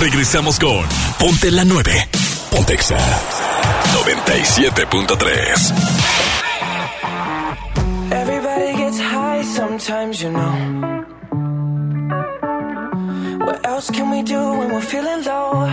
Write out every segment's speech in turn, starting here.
Regresamos con Ponte la 9. Pontexa 97.3. Everybody gets high sometimes, you know. What else can we do when we're feeling low?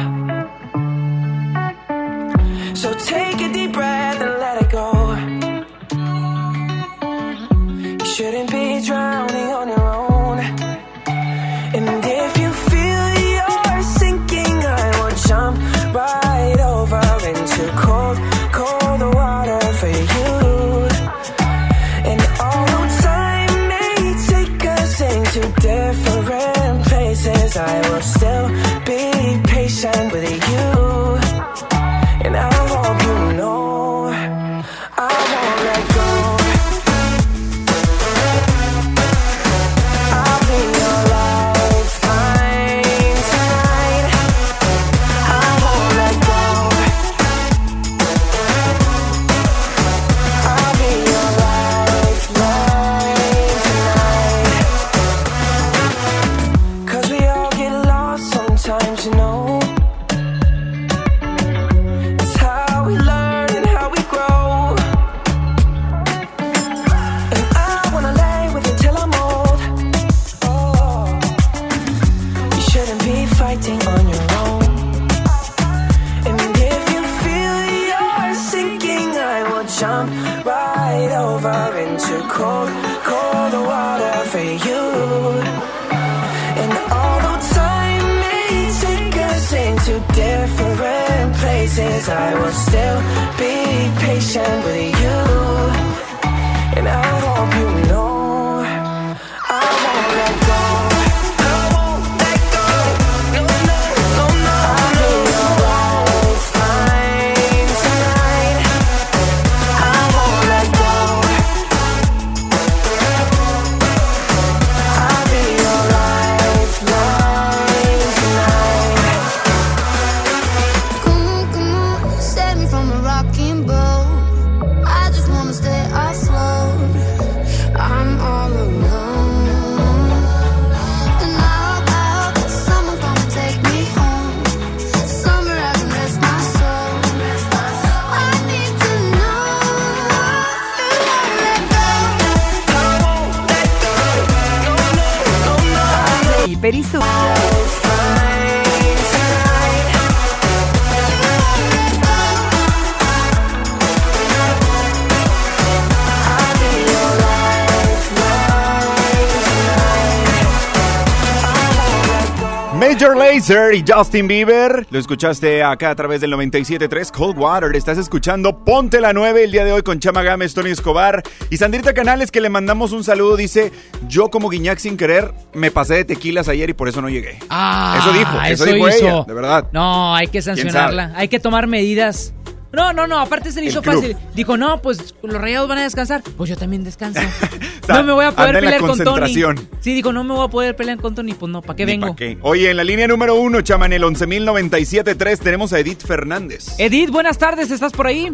Major Lazer y Justin Bieber. Lo escuchaste acá a través del 97.3 Cold Water. Estás escuchando Ponte la 9 el día de hoy con Chama Gámez, Tony Escobar y Sandrita Canales que le mandamos un saludo. Dice, yo como Guiñac sin querer me pasé de tequilas ayer y por eso no llegué. Ah, Eso dijo, eso dijo ella, de verdad. No, hay que sancionarla. Hay que tomar medidas. No, no, no, aparte se le hizo fácil. Dijo, no, pues los rayados van a descansar. Pues yo también descanso. sea, no me voy a poder pelear con Tony. Sí, dijo, no me voy a poder pelear con Tony. Pues no, ¿para qué Ni vengo? pa' qué. Oye, en la línea número uno, Chama, en el 11.097.3 tenemos a Edith Fernández. Edith, buenas tardes, ¿estás por ahí?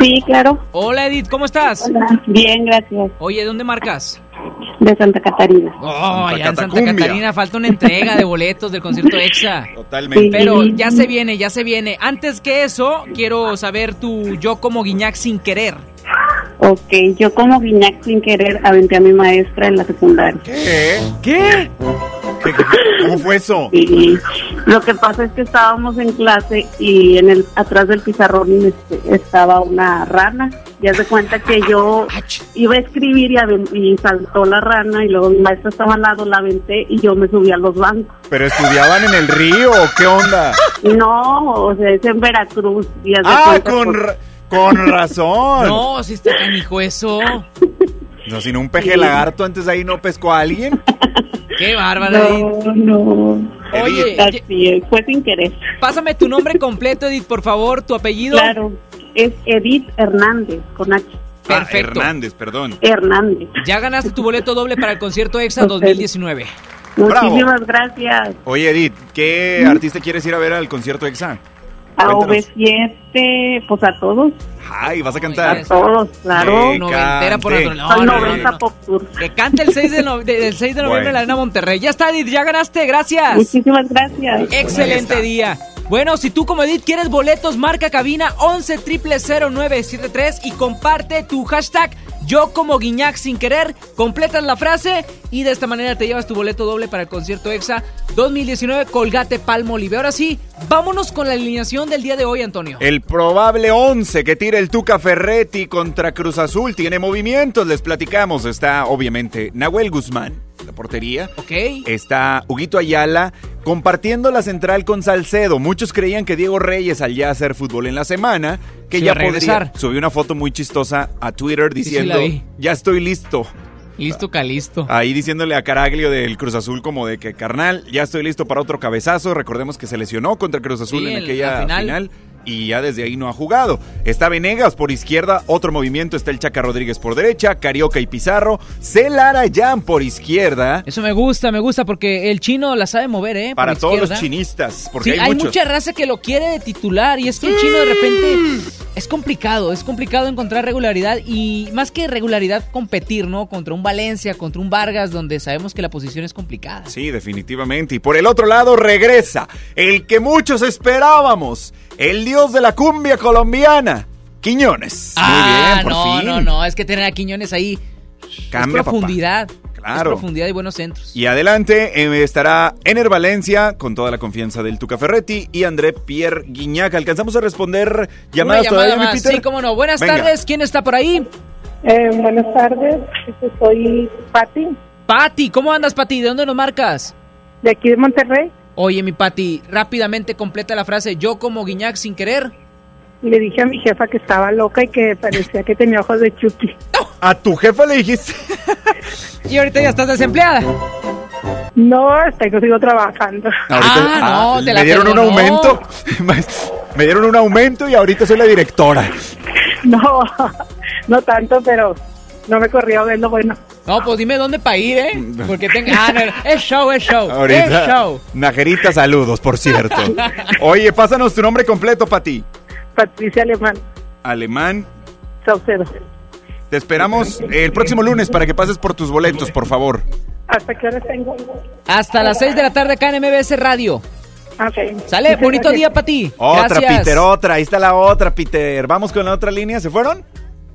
Sí, claro. Hola Edith, ¿cómo estás? Hola. Bien, gracias. Oye, ¿de dónde marcas? De Santa Catarina. Oh, Santa ya en Santa. Catarina falta una entrega de boletos del concierto EXA. Totalmente. Pero ya se viene, ya se viene. Antes que eso, quiero saber tu yo como Guiñac sin querer. Ok, yo como Guiñac sin querer aventé a mi maestra en la secundaria. ¿Qué? ¿Qué? ¿Qué- qué- ¿Cómo fue eso? Y lo que pasa es que estábamos en clase y en el atrás del pizarrón este, estaba una rana. Ya se cuenta que yo iba a escribir y, saltó la rana y luego mi maestra estaba al lado, la aventé y yo me subí a los bancos. ¿Pero estudiaban en el río o qué onda? No, o sea, es en Veracruz. y haz de Ah, cuenta, con, pues, ra- con razón. No, si está canijo eso. No, si no un peje lagarto antes de ahí no pescó a alguien. Qué bárbara, Edith. No, no. Oye, Así es, fue sin querer. pásame tu nombre completo, Edith, por favor, tu apellido. Claro, es Edith Hernández, con H. Perfecto. Ah, Hernández, perdón. Hernández. Ya ganaste tu boleto doble para el concierto EXA 2019. Muchísimas gracias. Oye, Edith, ¿qué artista quieres ir a ver al concierto EXA? A Cuéntanos. V7, pues a todos, Ay, vas a a cantar. todos, claro. Noventera por cante. no, Son no, no, 90 no. Pop Tour. Que cante el 6 de, no- de- del 6 de noviembre en la Bueno. Arena Monterrey. Ya está, Edith, ya ganaste, gracias. Muchísimas gracias. Excelente día. Bueno, si tú como Edith quieres boletos, marca cabina 11 0973 y comparte tu hashtag yo como Guiñac sin querer, completas la frase y de esta manera te llevas tu boleto doble para el concierto EXA 2019 Colgate Palmo Olive. Ahora sí, vámonos con la alineación del día de hoy, Antonio. El probable 11 que tira el Tuca Ferretti contra Cruz Azul tiene movimientos, les platicamos. Está obviamente Nahuel Guzmán, la portería. Ok. Está Huguito Ayala compartiendo la central con Salcedo. Muchos creían que Diego Reyes al ya hacer fútbol en la semana, que ya regresar. podría. Subió una foto muy chistosa a Twitter diciendo, ya estoy listo. Listo, Calisto. Ahí diciéndole a Caraglio del Cruz Azul como de que, carnal, ya estoy listo para otro cabezazo. Recordemos que se lesionó contra el Cruz Azul en aquella la final. final. Y ya desde ahí no ha jugado. Está Venegas por izquierda, otro movimiento está el Chaca Rodríguez por derecha, Carioca y Pizarro, Celara Jan por izquierda. Eso me gusta, me gusta porque el chino la sabe mover, ¿eh? Por Para todos los chinistas, porque Sí, hay, hay, mucha raza que lo quiere de titular y es que el chino de repente es complicado, es complicado encontrar regularidad y más que regularidad competir, ¿no? Contra un Valencia, contra un Vargas, donde sabemos que la posición es complicada. Sí, definitivamente. Y por el otro lado regresa el que muchos esperábamos, el dios de la cumbia colombiana, Quiñones. Ah, Muy bien, por no, fin. no, no, es que tener a Quiñones ahí Cambia, es papá. profundidad. Claro. Es profundidad y buenos centros. Y adelante eh, estará Ener Valencia con toda la confianza del Tuca Ferretti y André Pierre Guignac. ¿Alcanzamos a responder llamadas Una llamada todavía, mi. Peter? Sí, cómo no. Buenas Venga. tardes. ¿Quién está por ahí? Eh, buenas tardes, este, soy Pati, Pati, ¿cómo andas, Pati? ¿De dónde nos marcas? de aquí de Monterrey. Oye, mi Pati, rápidamente completa la frase. Yo como Guiñac sin querer. Le dije a mi jefa que estaba loca y que parecía que tenía ojos de Chucky. A tu jefa le dijiste. Y ahorita ya estás desempleada. No, hasta que sigo trabajando. Ah, no, te la me dieron un aumento. me dieron un aumento y ahorita soy la directora. No, no tanto, pero no me corrió es lo bueno. No, pues dime dónde para ir, ¿eh? Porque tenga... Ah, no, es show, es show. Es Ahorita. show. Najerita, saludos, por cierto. Oye, pásanos tu nombre completo, Pati. Patricia Alemán, Alemán. Saucedo. Te esperamos el próximo lunes para que pases por tus boletos, por favor. ¿Hasta qué hora tengo? Hasta las 6 de la tarde acá en MBS Radio. Ok. ¿Sale? Muchas Bonito gracias. día para ti. Otra, Gracias. Peter, otra. Ahí está la otra, Peter. Vamos con la otra línea. ¿Se fueron?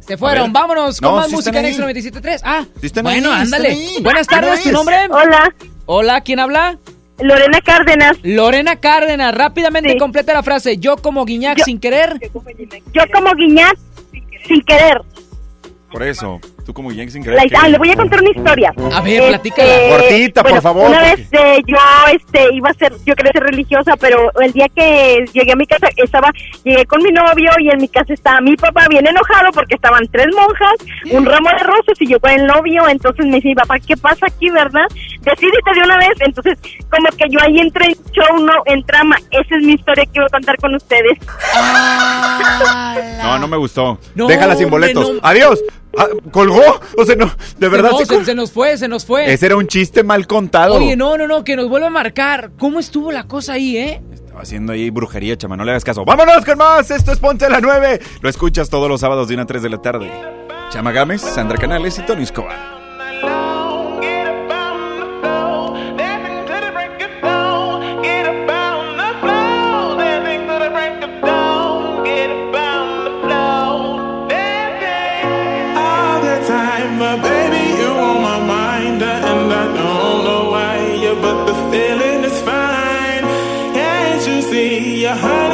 Se fueron. Vámonos con No, más sí música en. Extra 97.3. Ah, Sí están bueno, ahí, ándale. están ahí. Buenas ¿Cómo tardes, ¿tu nombre? Hola, Hola, ¿quién habla? Lorena Cárdenas. Lorena Cárdenas. Rápidamente Sí. completa la frase. Yo como Guiñac Yo- sin querer. Yo como Guiñat, sin querer. Por eso. Tú como sin. La- que- ah, le voy a contar una historia. A ver, platícala. Cortita, por favor, Una porque- vez eh, yo este, iba a ser, yo quería ser religiosa, pero el día que llegué a mi casa, estaba, llegué con mi novio y en mi casa estaba mi papá bien enojado porque estaban tres monjas, un ramo de rosas y yo con el novio. Entonces me dice, mi papá, ¿qué pasa aquí, verdad? Decídete de una vez. Entonces, como que yo ahí entré en show, no, en trama. Esa es mi historia que voy a contar con ustedes. No, no me gustó. No, Déjala sin boletos. no. Adiós. Ah, ¿Colgó? O sea, no. De verdad. No, se, col- se nos fue, se nos fue. Ese era un chiste mal contado. Oye, no, no, no, que nos vuelva a marcar. ¿Cómo estuvo la cosa ahí, eh? Estaba haciendo ahí brujería, chama. No le hagas caso. ¡Vámonos con más! Esto es Ponte a la 9. Lo escuchas todos los sábados de 1 a 3 de la tarde. Chama Gámez, Sandra Canales y Tony Escobar. See, yeah,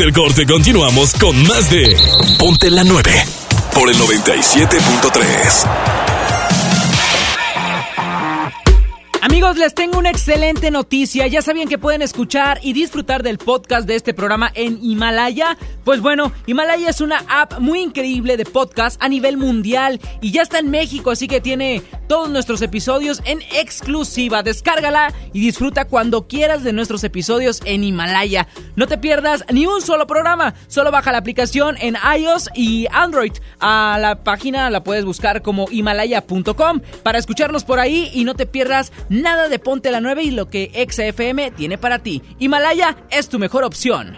del corte continuamos con más de Ponte la 9 por el 97.3. Amigos, les tengo una excelente noticia. Ya sabían que pueden escuchar y disfrutar del podcast de este programa en Himalaya. Pues bueno, Himalaya es una app muy increíble de podcast a nivel mundial y ya está en México, así que tiene todos nuestros episodios en exclusiva. Descárgala y disfruta cuando quieras de nuestros episodios en Himalaya. No te pierdas ni un solo programa. Solo baja la aplicación en iOS y Android. A la página la puedes buscar como himalaya.com para escucharnos por ahí y no te pierdas nada de Ponte la 9 y lo que XFM tiene para ti. Himalaya es tu mejor opción.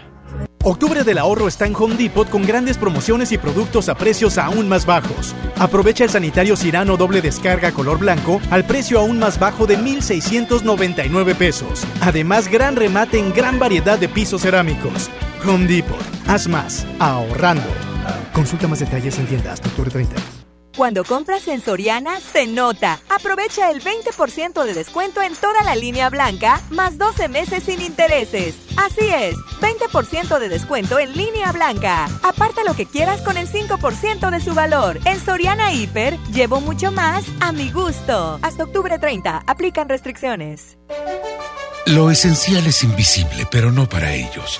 Octubre del ahorro está en Home Depot con grandes promociones y productos a precios aún más bajos. Aprovecha el sanitario Cirano doble descarga color blanco al precio aún más bajo de 1,699 pesos. Además, gran remate en gran variedad de pisos cerámicos. Home Depot. Haz más. Ahorrando. Consulta más detalles en tiendas hasta octubre 30. Cuando compras en Soriana, se nota. Aprovecha el 20% de descuento en toda la línea blanca, más 12 meses sin intereses. Así es, 20% de descuento en línea blanca. Aparta lo que quieras con el 5% de su valor. En Soriana Hiper, llevo mucho más a mi gusto. Hasta octubre 30, aplican restricciones. Lo esencial es invisible, pero no para ellos.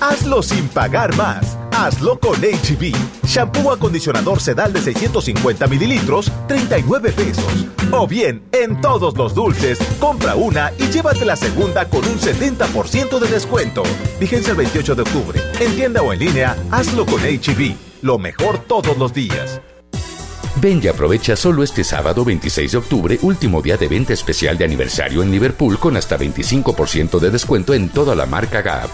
Hazlo sin pagar más. Hazlo con HB. Shampoo acondicionador sedal de 650 mililitros, 39 pesos. O bien, en todos los dulces, compra una y llévate la segunda con un 70% de descuento. Vigencia el 28 de octubre. En tienda o en línea, hazlo con HB. Lo mejor todos los días. Ven y aprovecha solo este sábado 26 de octubre, último día de venta especial de aniversario en Liverpool con hasta 25% de descuento en toda la marca Gap.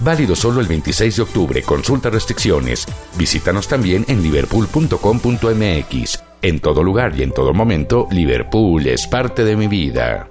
Válido solo el 26 de octubre. Consulta restricciones. Visítanos también en liverpool.com.mx. En todo lugar y en todo momento, Liverpool es parte de mi vida.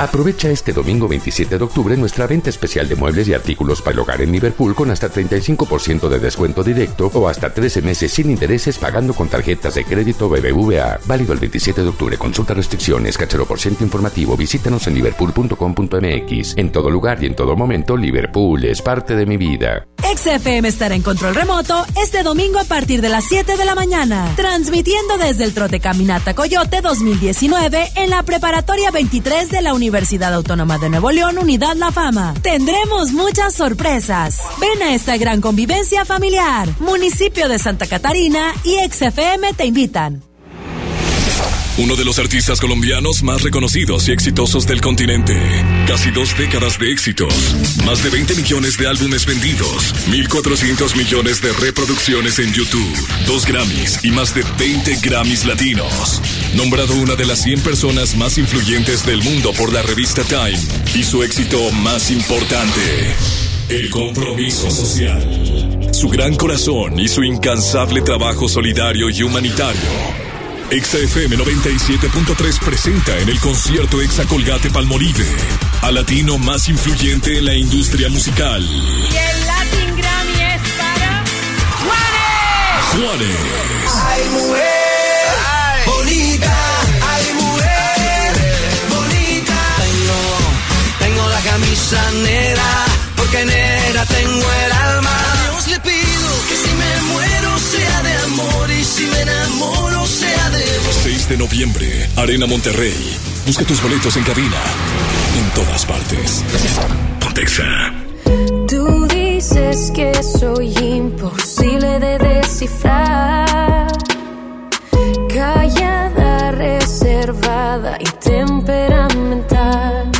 Aprovecha este domingo 27 de octubre nuestra venta especial de muebles y artículos para el hogar en Liverpool con hasta 35% de descuento directo o hasta 13 meses sin intereses pagando con tarjetas de crédito BBVA. Válido el 27 de octubre. Consulta restricciones, cachero por ciento informativo. Visítanos en liverpool.com.mx. En todo lugar y en todo momento, Liverpool es parte de mi vida. XFM estará en control remoto este domingo a partir de las 7 de la mañana, transmitiendo desde el Trote Caminata Coyote 2019 en la preparatoria 23 de la Universidad Autónoma de Nuevo León, Unidad La Fama. Tendremos muchas sorpresas. Ven a esta gran convivencia familiar. Municipio de Santa Catarina y XFM te invitan. Uno de los artistas colombianos más reconocidos y exitosos del continente. Casi dos décadas de éxitos. Más de 20 millones de álbumes vendidos. 1.400 millones de reproducciones en YouTube. Dos Grammys y más de 20 Grammys latinos. Nombrado una de las 100 personas más influyentes del mundo por la revista Time. Y su éxito más importante. El compromiso social. Su gran corazón y su incansable trabajo solidario y humanitario. XFM 97.3 presenta en el concierto Exa Colgate Palmolive al latino más influyente en la industria musical. Y el Latin Grammy es para Juanes. Juanes. Ay, mujer, ay. bonita, ay, mujer, bonita. Tengo, tengo la camisa negra porque negra pongo el alma. A Dios le pido amor y si me enamoro sea de vos. 6 de noviembre, Arena Monterrey. Busca tus boletos en cabina. En todas partes. Pontexa. Tú dices que soy imposible de descifrar. Callada, reservada y temperamental.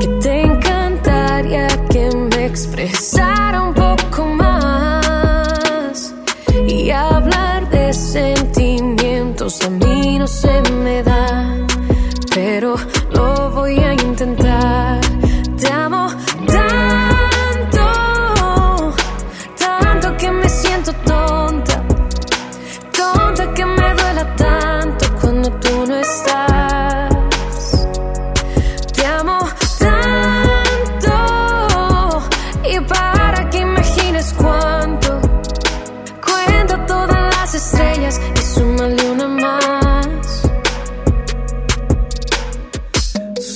Que te encantaría que me expresara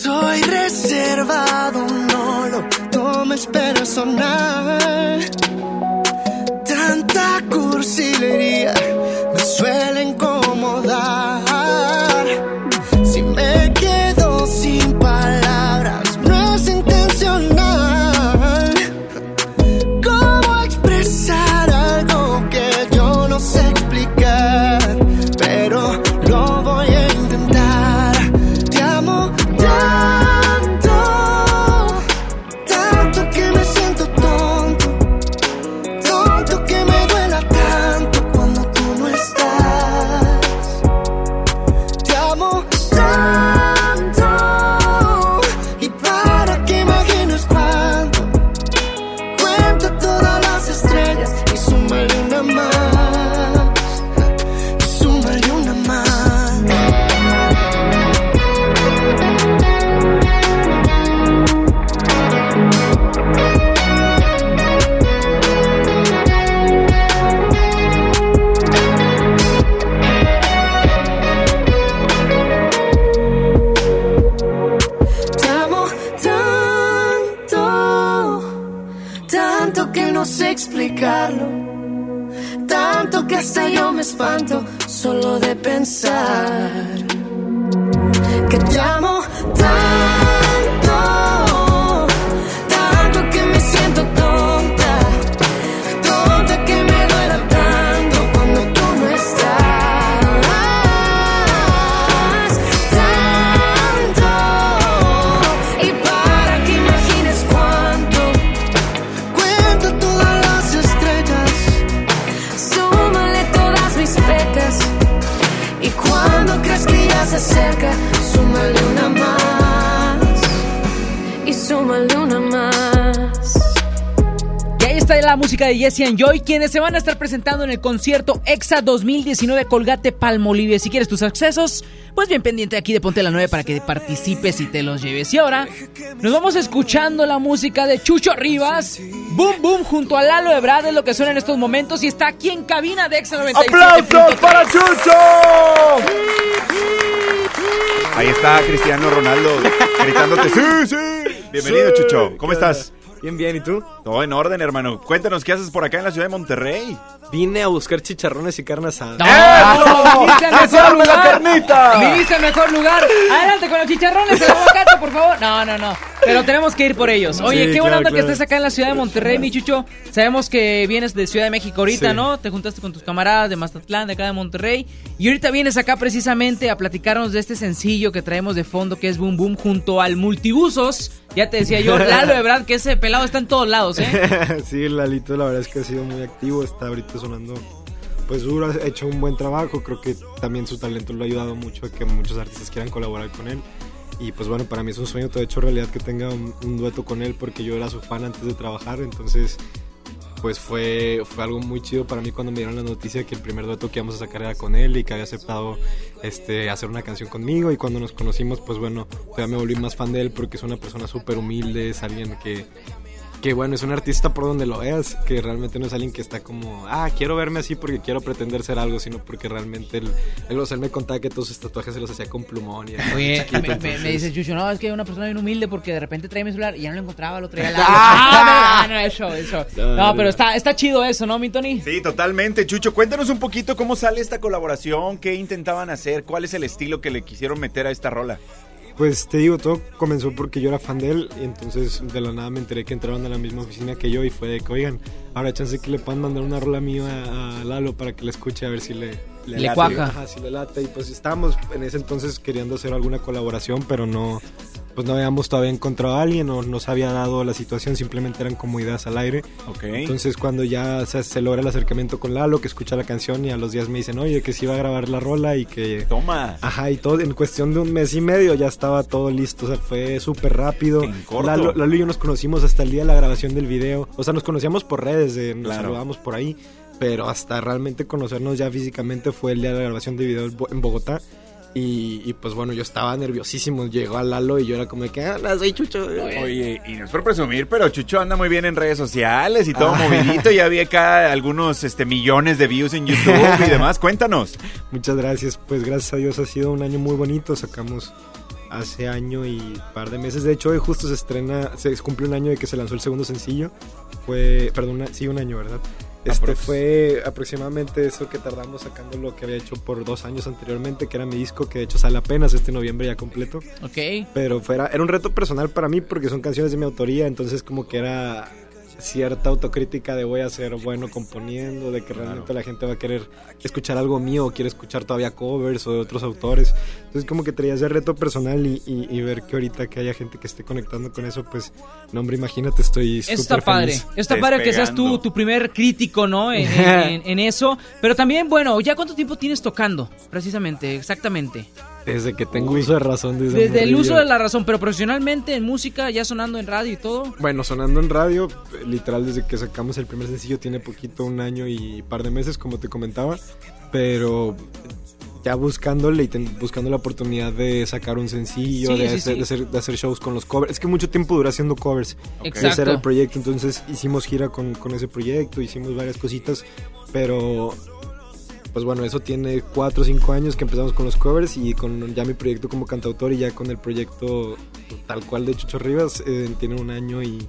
Soy reservado, no lo tomes personal. Tanta cursilería me suele Jesse and Joy, quienes se van a estar presentando en el concierto EXA 2019 Colgate Palmolive. Si quieres tus accesos, pues bien pendiente aquí de Ponte la 9 para que participes y te los lleves. Y ahora nos vamos escuchando la música de Chucho Rivas. Boom Boom junto a Lalo Ebrard es lo que suena en estos momentos y está aquí en cabina de EXA 97. ¡Aplausos para Chucho! Ahí está Cristiano Ronaldo gritándote. ¡Sí, sí! Bienvenido, Sí. Chucho. ¿Cómo estás? Bien, bien, ¿y tú? Todo en orden, hermano. Cuéntanos qué haces por acá en la ciudad de Monterrey. Vine a buscar chicharrones y carne asada. ¡No! ¡Viniste al ¡Que se mejor lugar! carnita! ¡Viniste al mejor lugar! ¡Adelante con los chicharrones, el aguacate, por favor! No, no, no. Pero tenemos que ir por ellos. Oye, Sí, qué buena claro, onda que estés acá en la Ciudad de Monterrey, mi chucho. Sabemos que vienes de Ciudad de México ahorita, Sí. ¿no? Te juntaste con tus camaradas de Mazatlán, de acá de Monterrey. Y ahorita vienes acá precisamente a platicarnos de este sencillo que traemos de fondo, que es Boom Boom, junto al Multibusos. Ya te decía yo, Lalo verdad que ese pelado está en todos lados, ¿eh? sí, Lalito, la verdad es que ha sido muy activo. Está ahorita sonando pues duro, ha hecho un buen trabajo. Creo que también su talento lo ha ayudado mucho a que muchos artistas quieran colaborar con él. Y pues bueno, para mí es un sueño todo hecho realidad que tenga un dueto con él porque yo era su fan antes de trabajar. Entonces, pues fue, fue algo muy chido para mí cuando me dieron la noticia que el primer dueto que íbamos a sacar era con él y que había aceptado este, hacer una canción conmigo. Y cuando nos conocimos, pues bueno, todavía me volví más fan de él porque es una persona súper humilde, es alguien que, que bueno, es un artista por donde lo veas, que realmente no es alguien que está como, ah, quiero verme así porque quiero pretender ser algo, sino porque realmente él, él, o sea, él me contaba que todos sus tatuajes se los hacía con plumón. Y era Oye, chiquito, me, me- entonces- me dice Chucho, no, es que hay una persona bien humilde porque de repente trae mi celular y ya no lo encontraba, lo traía al Ah. lado. no, no, eso, eso. No, No, no, pero no. está, está chido eso, ¿no, mi Tony? Sí, totalmente. Chucho, cuéntanos un poquito cómo sale esta colaboración, qué intentaban hacer, cuál es el estilo que le quisieron meter a esta rola. Pues te digo, todo comenzó porque yo era fan de él y entonces de la nada me enteré que entraron a la misma oficina que yo y fue de que, oigan, ahora chance que le puedan mandar una rola mía a, a Lalo para que la escuche a ver si le... Le late. cuaja. Ajá, si le late. Y pues estábamos en ese entonces queriendo hacer alguna colaboración, pero no, pues no habíamos todavía encontrado a alguien o no se había dado la situación, simplemente eran como ideas al aire. Ok. Entonces cuando ya se, se logra el acercamiento con Lalo, que escucha la canción y a los días me dicen, oye, que sí iba a grabar la rola y que... Toma. Ajá, y todo en cuestión de un mes y medio ya estaba todo listo, o sea, fue súper rápido. corto. Lalo, Lalo y yo nos conocimos hasta el día de la grabación del video, o sea, nos conocíamos por redes, de, nos Claro. saludábamos por ahí, pero hasta realmente conocernos ya físicamente fue el día de la grabación de video en Bo- en Bogotá. Y, y, pues bueno, yo estaba nerviosísimo. Llegó a Lalo y yo era como de que, ah, no, soy Chucho. Oye, y no es por presumir, pero Chucho anda muy bien en redes sociales y todo Ah. movidito. Ya vi acá algunos este, millones de views en YouTube y demás. Cuéntanos. Muchas gracias. Pues gracias a Dios ha sido un año muy bonito. Sacamos hace año y par de meses. De hecho, hoy justo se estrena, se cumple un año de que se lanzó el segundo sencillo. Fue, perdón, una- sí, un año, ¿verdad? Este Aprox. fue aproximadamente eso que tardamos sacando lo que había hecho por dos años anteriormente, que era mi disco, que de hecho sale apenas este noviembre ya completo. Ok. Pero fuera, era un reto personal para mí porque son canciones de mi autoría, entonces como que era cierta autocrítica de voy a ser bueno componiendo, de que realmente la gente va a querer escuchar algo mío o quiere escuchar todavía covers o de otros autores. Entonces como que traía ese reto personal y, y- y ver que ahorita que haya gente que esté conectando con eso, pues, no hombre, imagínate, estoy Está padre, feliz. está padre que seas tú tu primer crítico, ¿no? En, en- en eso. Pero también, bueno, ¿ya cuánto tiempo tienes tocando? Precisamente, exactamente. Desde que tengo uso de razón. Desde, Desde el uso de la razón, pero profesionalmente en música, ya sonando en radio y todo. Bueno, sonando en radio, literal desde que sacamos el primer sencillo tiene poquito, un año y par de meses, como te comentaba, pero ya buscándole y ten- buscando la oportunidad de sacar un sencillo, Sí, de, sí, hacer, sí. De, hacer, de hacer shows con los covers. Es que mucho tiempo duré haciendo covers. Exacto. Ese era el proyecto, entonces hicimos gira con, con ese proyecto, hicimos varias cositas, pero pues bueno, eso tiene cuatro o cinco años que empezamos con los covers y con ya mi proyecto como cantautor y ya con el proyecto tal cual de Chucho Rivas eh, tiene un año y,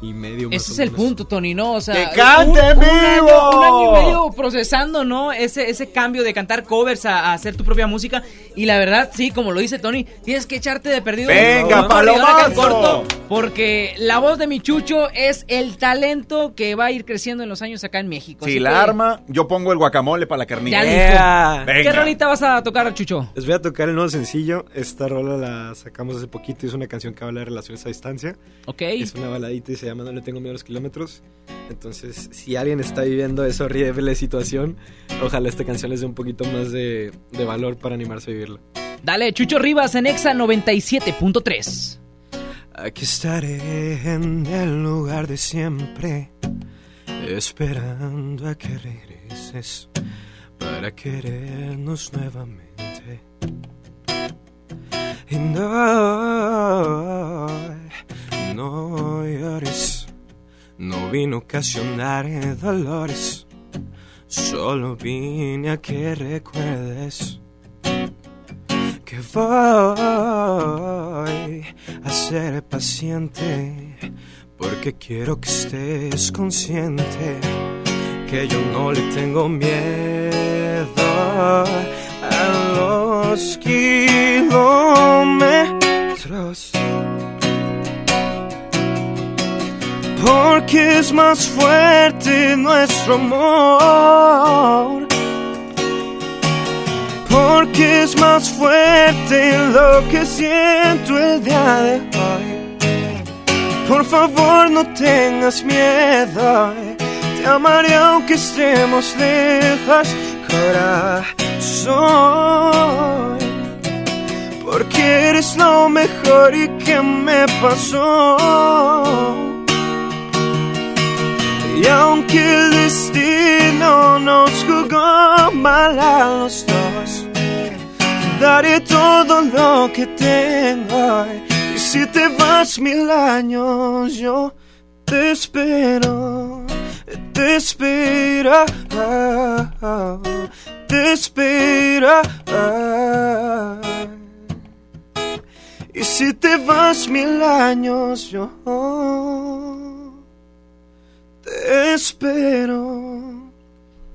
y medio. más Ese es el punto, Tony, ¿no? O sea, ¡Que cante en un, un año, vivo! un año y medio procesando, ¿no? Ese, ese cambio de cantar covers a, a hacer tu propia música. Y la verdad, sí, como lo dice Tony, tienes que echarte de perdido. ¡Venga, en palomazo! corto, porque la voz de mi chucho es el talento que va a ir creciendo en los años acá en México. Si Así la que, arma, yo pongo el guacamole para la carnita. Ya listo. ¿Qué Venga. rolita vas a tocar, Chucho? Les voy a tocar el nuevo sencillo. Esta rola la sacamos hace poquito. Es una canción que habla de relaciones a distancia. Ok. Es una baladita y se llama No le tengo miedo a los kilómetros. Entonces, si alguien está viviendo esa horrible situación, ojalá esta canción les dé un poquito más de, de valor para animarse a vivirla. Dale, Chucho Rivas en Exa 97.3. Aquí estaré en el lugar de siempre, esperando a que regreses para querernos nuevamente. Y no, no llores, no vine a ocasionar dolores, solo vine a que recuerdes que voy a ser paciente porque quiero que estés consciente que yo no le tengo miedo a los kilómetros porque es más fuerte nuestro amor porque es más fuerte lo que siento el día de hoy. Por favor no tengas miedo, te amaré aunque estemos lejos, corazón. Porque eres lo mejor y que me pasó. Y aunque el destino nos jugó mal a los dos, daré todo lo que tengo. Y si te vas mil años, yo te espero, te espera, te espera. Y si te vas mil años, yo te espero.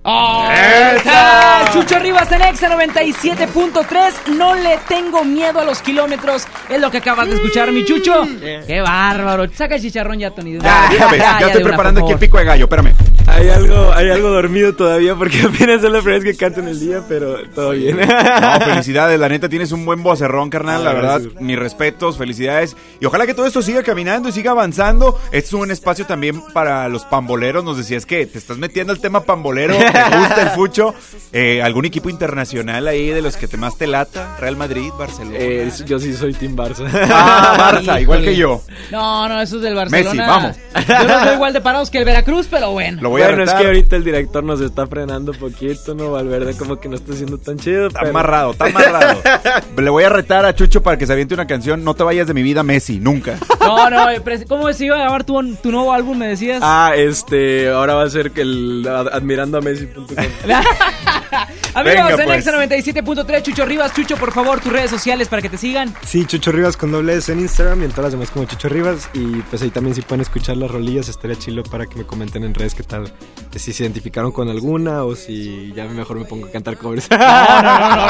¡Esa! Chucho Rivas en Exa 97.3. No le tengo miedo a los kilómetros. Es lo que acabas de escuchar, mi Chucho. ¡Qué bárbaro! Saca el chicharrón ya, Tony. Ya, déjame, ya, estoy preparando aquí el pico de gallo, espérame. Hay algo, hay algo dormido todavía porque apenas es la primera vez que canto en el día, pero todo bien. No, felicidades, la neta tienes un buen vocerrón, carnal, la Ah, verdad, mis respetos, felicidades. Y ojalá que todo esto siga caminando y siga avanzando. Este es un espacio también para los pamboleros. Nos decías que te estás metiendo al tema pambolero, te gusta el fucho. Eh, ¿Algún equipo internacional ahí de los que te más te lata? Real Madrid, Barcelona. Eh, yo sí soy Team Barça. Ah, Barça, igual que yo. No, no, eso es del Barcelona. Messi, vamos. Yo no soy igual de parados que el Veracruz, pero bueno. Lo voy a bueno, es que ahorita el director nos está frenando poquito, ¿no? Valverde como que no está siendo tan chido. Está amarrado, está amarrado. Le voy a retar a Chucho para que se aviente una canción. No te vayas de mi vida, Messi, nunca. No, no, eh, ¿cómo se iba a llamar tu, tu nuevo álbum, me decías? Ah, este, ahora va a ser que el ad- admirando a Messi.com. Amigos, venga, en pues. Exa 97.3, Chucho Rivas. Chucho, por favor, tus redes sociales para que te sigan. Sí, Chucho Rivas con doble S en Instagram y en todas las demás como Chucho Rivas. Y pues ahí también si pueden escuchar las rolillas, estaría chilo para que me comenten en redes qué tal, si se identificaron con alguna o si ya mejor me pongo a cantar covers.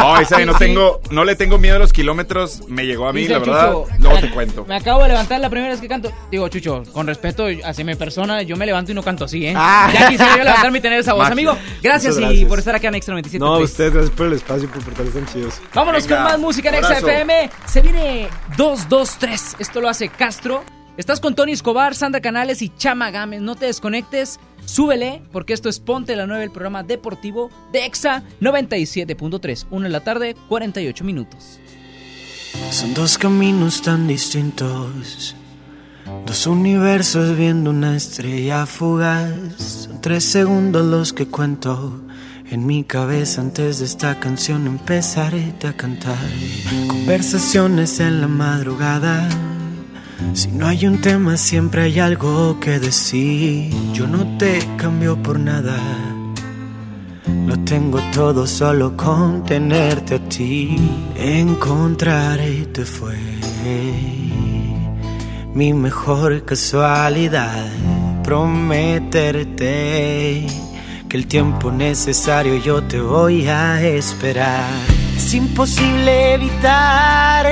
No, no tengo, no le tengo miedo a los kilómetros, me llegó a mí, Dice la verdad. Luego me- te cuento. Me acabo de levantar la primera vez que canto. Digo, Chucho, con respeto hacia mi persona, yo me levanto y no canto así, ¿eh? Ah. Ya quisiera yo levantarme y tener esa voz. Magia. Amigo, gracias, y por estar acá en Extra 97.3. No, ustedes, gracias por el espacio y por portarse tan chidos. Vámonos con más música en Exa FM. Se viene 223. Esto lo hace Castro. Estás con Tony Escobar, Sandra Canales y Chama Gámez. No te desconectes. Súbele, porque esto es Ponte la 9, el programa deportivo de Exa 97.3. 1 en la tarde, 48 minutos. Son dos caminos tan distintos, dos universos viendo una estrella fugaz. Son tres segundos los que cuento en mi cabeza antes de esta canción empezaré a cantar. Conversaciones en la madrugada. Si no hay un tema siempre hay algo que decir. Yo no te cambio por nada. Lo tengo todo solo con tenerte a ti. Encontrarte fue mi mejor casualidad. Prometerte que el tiempo necesario yo te voy a esperar. Es imposible evitar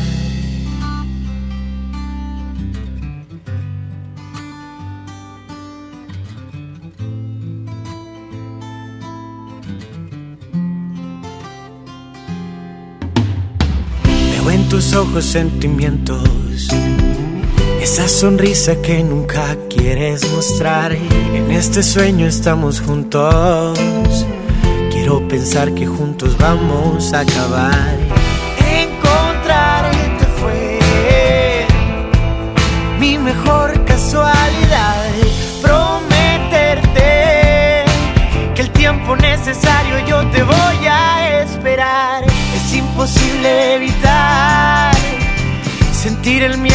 Veo en tus ojos sentimientos, esa sonrisa que nunca quieres mostrar. En este sueño estamos juntos, quiero pensar que juntos vamos a acabar.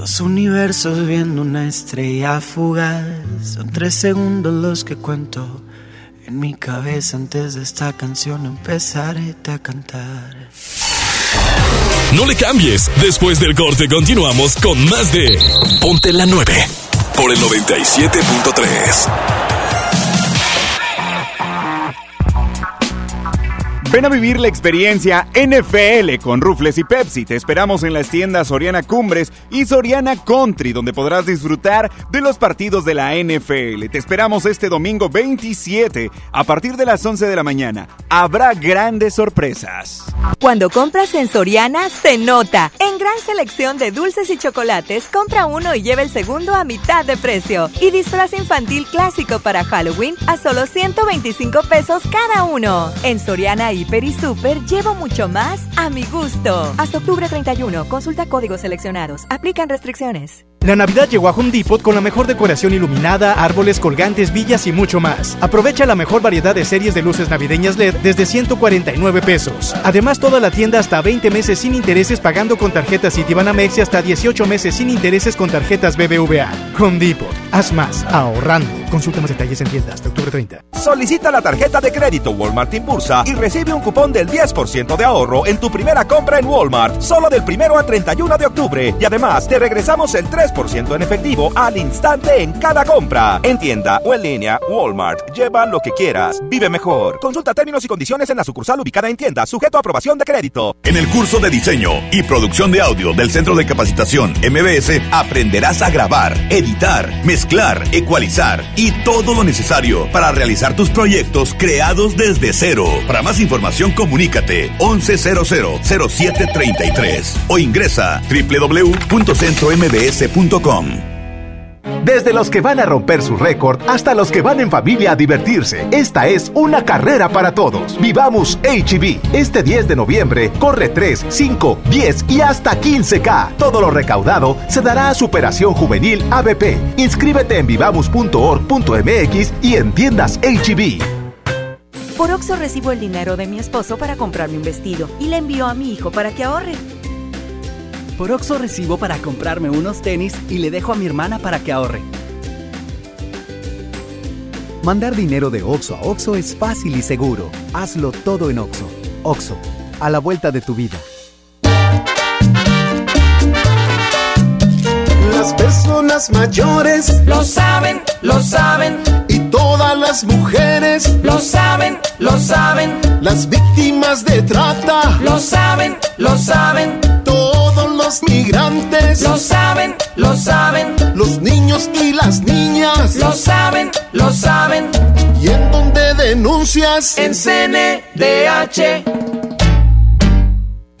Dos universos viendo una estrella fugaz. Son tres segundos los que cuento en mi cabeza antes de esta canción empezaré a cantar. No le cambies. Después del corte continuamos con más de Ponte la 9 por el 97.3. Ven a vivir la experiencia NFL con Rufles y Pepsi. Te esperamos en las tiendas Soriana Cumbres y Soriana Country, donde podrás disfrutar de los partidos de la NFL. Te esperamos este domingo 27 a partir de las 11 de la mañana. Habrá grandes sorpresas. Cuando compras en Soriana, se nota. En gran selección de dulces y chocolates, compra uno y lleva el segundo a mitad de precio. Y disfraz infantil clásico para Halloween a solo 125 pesos cada uno. En Soriana Hiper y Super llevo mucho más a mi gusto. Hasta octubre 31, consulta códigos seleccionados. Aplican restricciones. La Navidad llegó a Home Depot con la mejor decoración iluminada, árboles, colgantes, villas y mucho más. Aprovecha la mejor variedad de series de luces navideñas LED desde 149 pesos. Además, toda la tienda hasta 20 meses sin intereses pagando con tarjetas Citibanamex y hasta 18 meses sin intereses con tarjetas BBVA. Home Depot. Haz más ahorrando. Consulta más detalles en tiendas hasta octubre 30. Solicita la tarjeta de crédito Walmart Impulsa y recibe un cupón del 10% de ahorro en tu primera compra en Walmart, solo del primero al 31 de octubre. Y además, te regresamos el 3% en efectivo al instante en cada compra. En tienda o en línea, Walmart. Lleva lo que quieras. Vive mejor. Consulta términos y condiciones en la sucursal ubicada en tienda, sujeto a aprobación de crédito. En el curso de diseño y producción de audio del Centro de Capacitación MBS aprenderás a grabar, editar, mezclar, ecualizar y todo lo necesario para realizar tus proyectos creados desde cero. Para más información comunícate 11000733 o ingresa www.centrombs.com. Desde los que van a romper su récord hasta los que van en familia a divertirse, esta es una carrera para todos. Vivamos HB. Este 10 de noviembre corre 3, 5, 10 y hasta 15K. Todo lo recaudado se dará a Superación Juvenil ABP. Inscríbete en vivamos.org.mx y en tiendas HB. Por Oxo recibo el dinero de mi esposo para comprarme un vestido y le envío a mi hijo para que ahorre. Por Oxo recibo para comprarme unos tenis y le dejo a mi hermana para que ahorre. Mandar dinero de Oxo a Oxo es fácil y seguro. Hazlo todo en Oxo. Oxo, a la vuelta de tu vida. Las personas mayores Lo saben, lo saben, y todas las mujeres, lo saben, lo saben, las víctimas de trata, lo saben, lo saben, los migrantes, lo saben, lo saben, los niños y las niñas, lo saben, lo saben. y en donde denuncias En CNDH.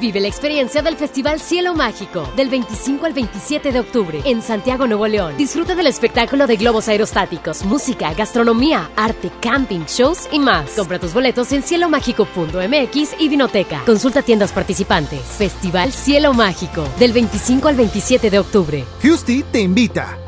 Vive la experiencia del Festival Cielo Mágico del 25 al 27 de octubre en Santiago, Nuevo León. Disfruta del espectáculo de globos aerostáticos, música, gastronomía, arte, camping, shows y más. Compra tus boletos en cielomágico.mx y Vinoteca. Consulta tiendas participantes. Festival Cielo Mágico del 25 al 27 de octubre. Houston te invita.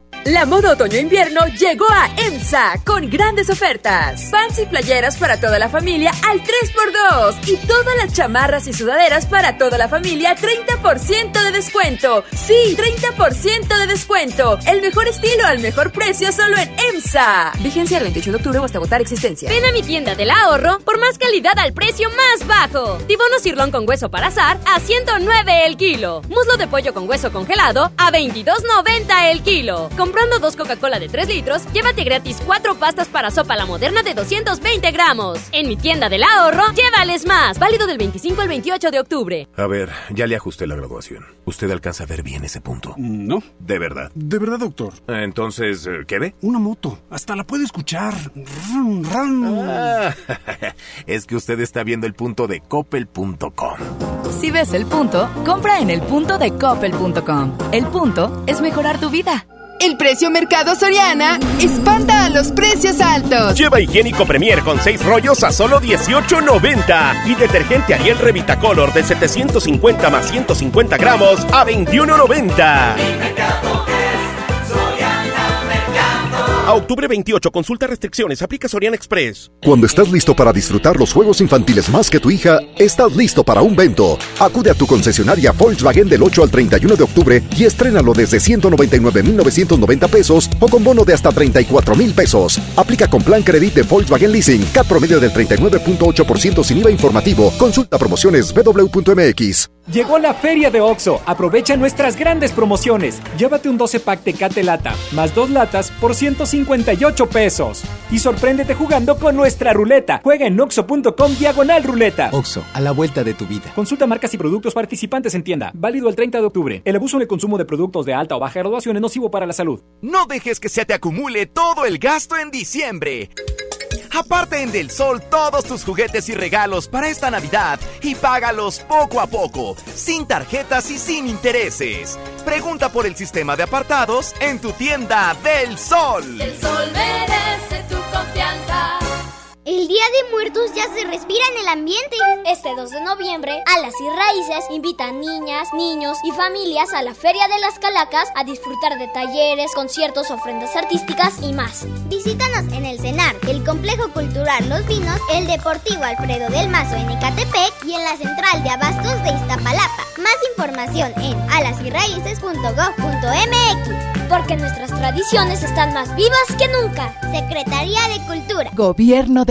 La moda otoño-invierno llegó a EMSA con grandes ofertas. Pants y playeras para toda la familia al 3x2 y todas las chamarras y sudaderas para toda la familia 30% de descuento. Sí, 30% de descuento. El mejor estilo al mejor precio solo en EMSA. Vigencia el 28 de octubre o hasta agotar existencia. Ven a mi tienda del ahorro por más calidad al precio más bajo. Tibono cirlón con hueso para azar a 109 el kilo. Muslo de pollo con hueso congelado a 22.90 el kilo. Comprando dos Coca-Cola de 3 litros, llévate gratis cuatro pastas para sopa la moderna de 220 gramos. En mi tienda del ahorro, llévales más. Válido del 25 al 28 de octubre. A ver, ya le ajusté la graduación. ¿Usted alcanza a ver bien ese punto? No. ¿De verdad? De verdad, doctor. Entonces, eh, ¿qué ve? Una moto. Hasta la puedo escuchar. Rum, rum. Ah, es que usted está viendo el punto de coppel.com. Si ves el punto, compra en el punto de coppel.com. El punto es mejorar tu vida. El precio Mercado Soriana espanta a los precios altos. Lleva higiénico Premier con 6 rollos a solo 18.90 y detergente Ariel Revita Color de 750 más 150 gramos a 21.90. A octubre 28, consulta restricciones, aplica Soriana Express. Cuando estás listo para disfrutar los juegos infantiles más que tu hija, estás listo para un vento. Acude a tu concesionaria Volkswagen del 8 al 31 de octubre y estrénalo desde 199,990 pesos o con bono de hasta 34,000 pesos. Aplica con plan crédito de Volkswagen Leasing, CAT promedio del 39.8% sin IVA informativo. Consulta promociones www.mx. Llegó la feria de OXO. Aprovecha nuestras grandes promociones. Llévate un 12 pack Tecate Lata, más dos latas por 158 pesos. Y sorpréndete jugando con nuestra ruleta. Juega en oxo.com diagonal ruleta. Oxo, a la vuelta de tu vida. Consulta marcas y productos participantes en tienda. Válido el 30 de octubre. El abuso en el consumo de productos de alta o baja graduación es nocivo para la salud. No dejes que se te acumule todo el gasto en diciembre. Aparte en Del Sol todos tus juguetes y regalos para esta Navidad y págalos poco a poco, sin tarjetas y sin intereses. Pregunta por el sistema de apartados en tu tienda Del Sol. El sol merece tu confianza. El Día de Muertos ya se respira en el ambiente. Este 2 de noviembre, Alas y Raíces invitan niñas, niños y familias a la Feria de las Calacas a disfrutar de talleres, conciertos, ofrendas artísticas y más. Visítanos en el CENAR, el Complejo Cultural Los Vinos, el Deportivo Alfredo del Mazo en Ecatepec y en la Central de Abastos de Iztapalapa. Más información en alasyraíces.gov.mx porque nuestras tradiciones están más vivas que nunca. Secretaría de Cultura. Gobierno de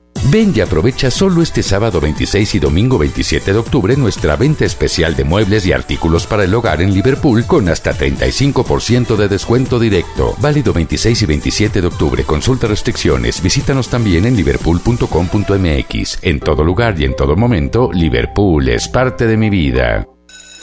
Ven y aprovecha solo este sábado 26 y domingo 27 de octubre nuestra venta especial de muebles y artículos para el hogar en Liverpool con hasta 35% de descuento directo. Válido 26 y 27 de octubre. Consulta restricciones. Visítanos también en liverpool.com.mx. En todo lugar y en todo momento, Liverpool es parte de mi vida.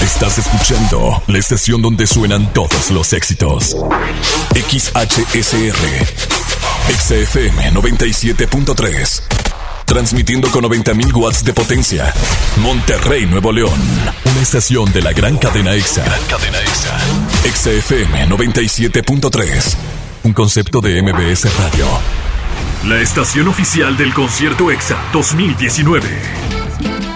Estás escuchando la estación donde suenan todos los éxitos. XHSR. XFM 97.3. Transmitiendo con 90.000 watts de potencia. Monterrey, Nuevo León. Una estación de la gran cadena EXA. Cadena EXA. XFM 97.3. Un concepto de MBS Radio. La estación oficial del concierto EXA 2019.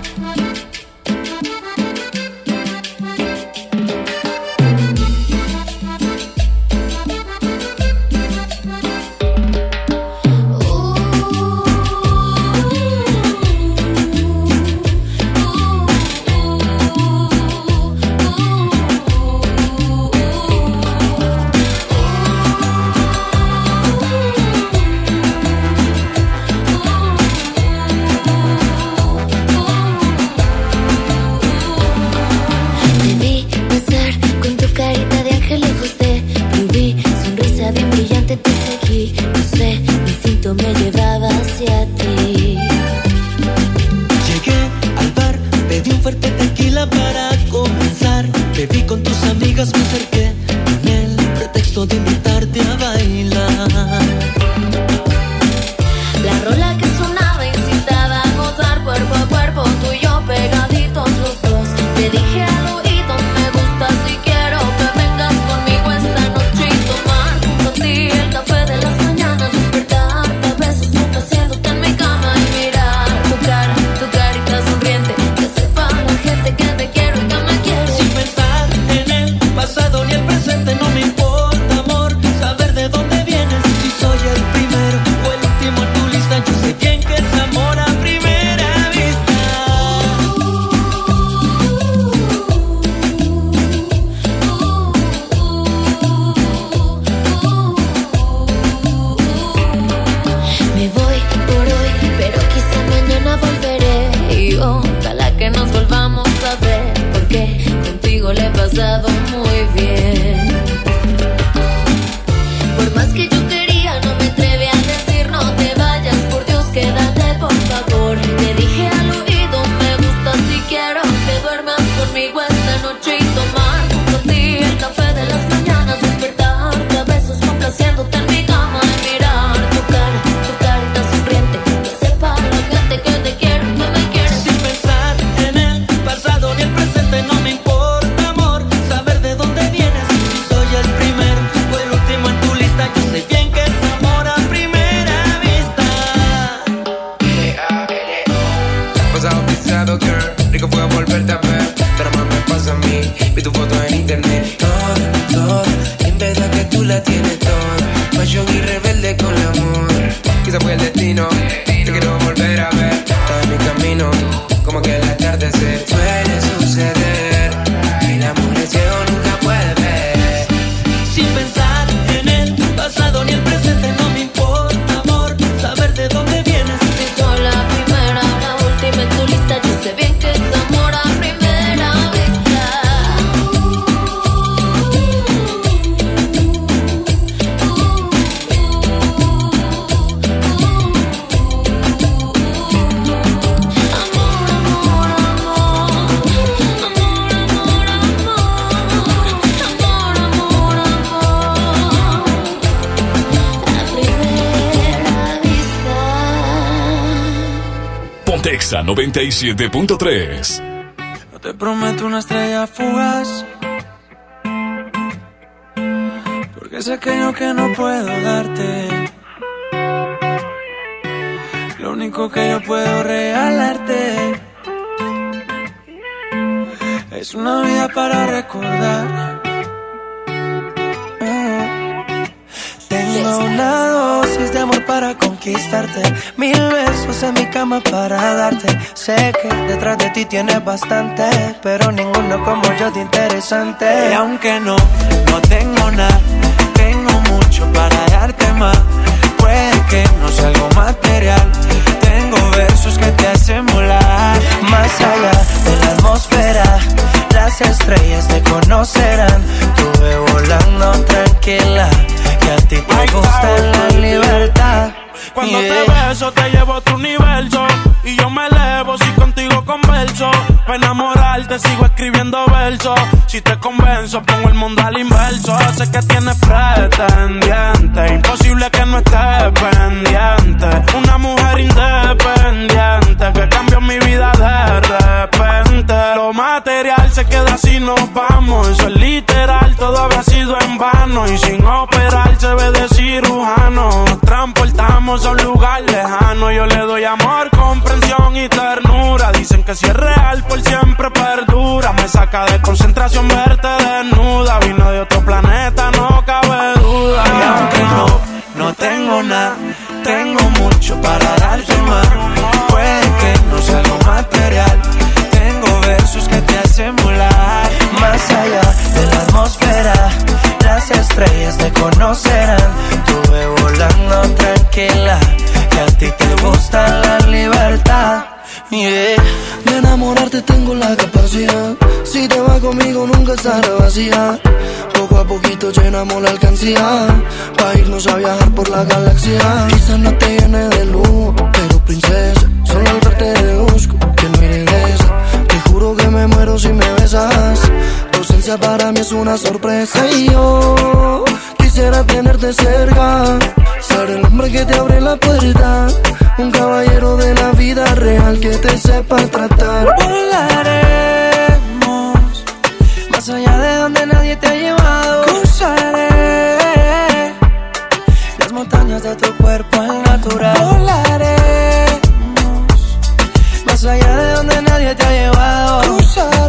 97.3. No te prometo una estrella fugaz Porque es aquello que no puedo darte ti tienes bastante, pero ninguno como yo de interesante. Y aunque no, no tengo nada, tengo mucho para darte más. Puede que no sea algo material. Tengo versos que te hacen volar más allá de la atmósfera. Las estrellas te conocerán. Tuve volando tranquila. Que a ti te gusta la libertad. Cuando Yeah. te beso te llevo a otro universo Para enamorarte sigo escribiendo versos. Si te convenzo pongo el mundo al inverso. Sé que tienes pretendiente Imposible que no estés pendiente. Una mujer independiente Que cambió mi vida de repente Lo material se queda si nos vamos. Eso es literal, todo habrá sido en vano. Y sin operar se ve de cirujano. Nos transportamos a un lugar lejano. Yo le doy amor, comprensión y ternura. Dicen que si es real por siempre perdura. Me saca de concentración verte desnuda. Vino de otro planeta, no cabe duda. Y aunque no, no tengo nada, tengo mucho para conocerán, tuve volando tranquila, que a ti te gusta la libertad. Yeah. De enamorarte tengo la capacidad. Si te vas conmigo nunca estará vacía. Poco a poquito llenamos la alcancía. Pa' irnos a viajar por la galaxia. Quizás no te llene de luz, pero princesa. Solo al verte deduzco que no eres de. Te juro que me muero si me besas. Tu ausencia para mí es una sorpresa. Y yo quisiera tenerte cerca. Ser el hombre que te abre la puerta. Un caballero de la vida real que te sepa tratar. Volaremos más allá de donde nadie te ha llevado. Cruzaré las montañas de tu cuerpo al natural. Volaremos más allá de donde nadie te ha llevado. Cruzaré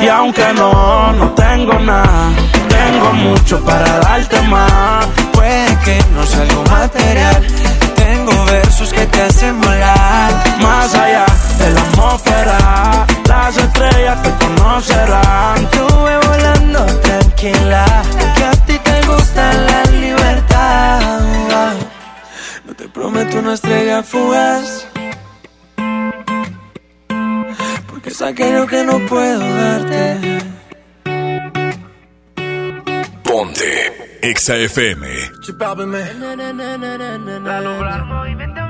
Y aunque no, no tengo nada Tengo mucho para darte más Puede que no sea algo material. Tengo versos que te hacen volar. Más allá de la atmósfera Las estrellas te conocerán Estuve volando tranquila. Que a ti te gusta la libertad. No te prometo una estrella fugaz. Porque es aquello que no puedo darte. Ponte. Exa FM. movimiento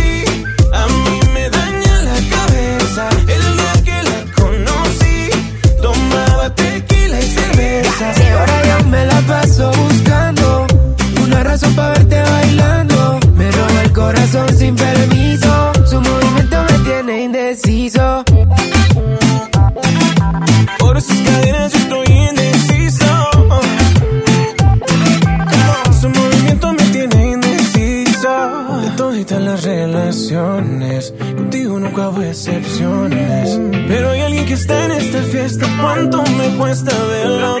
Y ahora yo me la paso buscando una razón para verte bailando. Me roba el corazón sin permiso. Su movimiento me tiene indeciso. Por sus cadenas yo estoy indeciso. Su movimiento me tiene indeciso. De toditas las relaciones, contigo nunca hubo excepciones. Pero hay alguien que está en esta fiesta. ¿Cuánto me cuesta vez?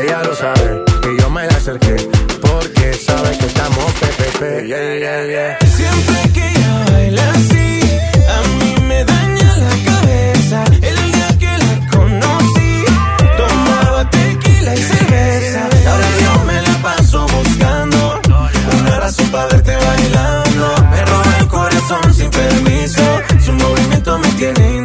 Ella lo sabe y yo me la acerqué porque sabe que estamos PPP. Yeah, yeah, yeah. Siempre que ella baila así, a mí me daña la cabeza. El día que la conocí, tomaba tequila y cerveza. Ahora yo me la paso buscando una razón para verte bailando. Me roba el corazón sin permiso. Su movimiento me tiene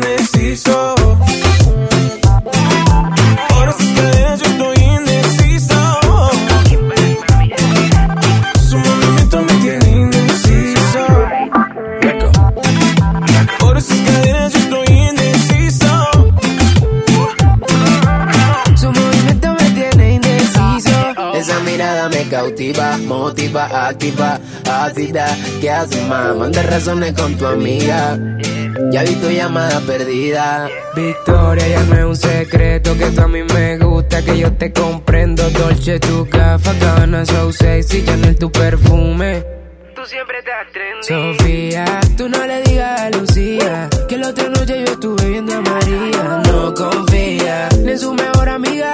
cautiva, motiva, activa, ácida. ¿Qué haces, más? Manda razones con tu amiga. Ya vi tu llamada perdida. Victoria, ya no es un secreto que tú a mí me gusta, que yo te comprendo. Dolce, tu gafa, Gabbana, so sexy, Chanel, tu perfume. Tú siempre estás trendy. Sofía, tú no le digas a Lucía que la otra noche yo estuve viendo a María. No confía ni en su mejor amiga,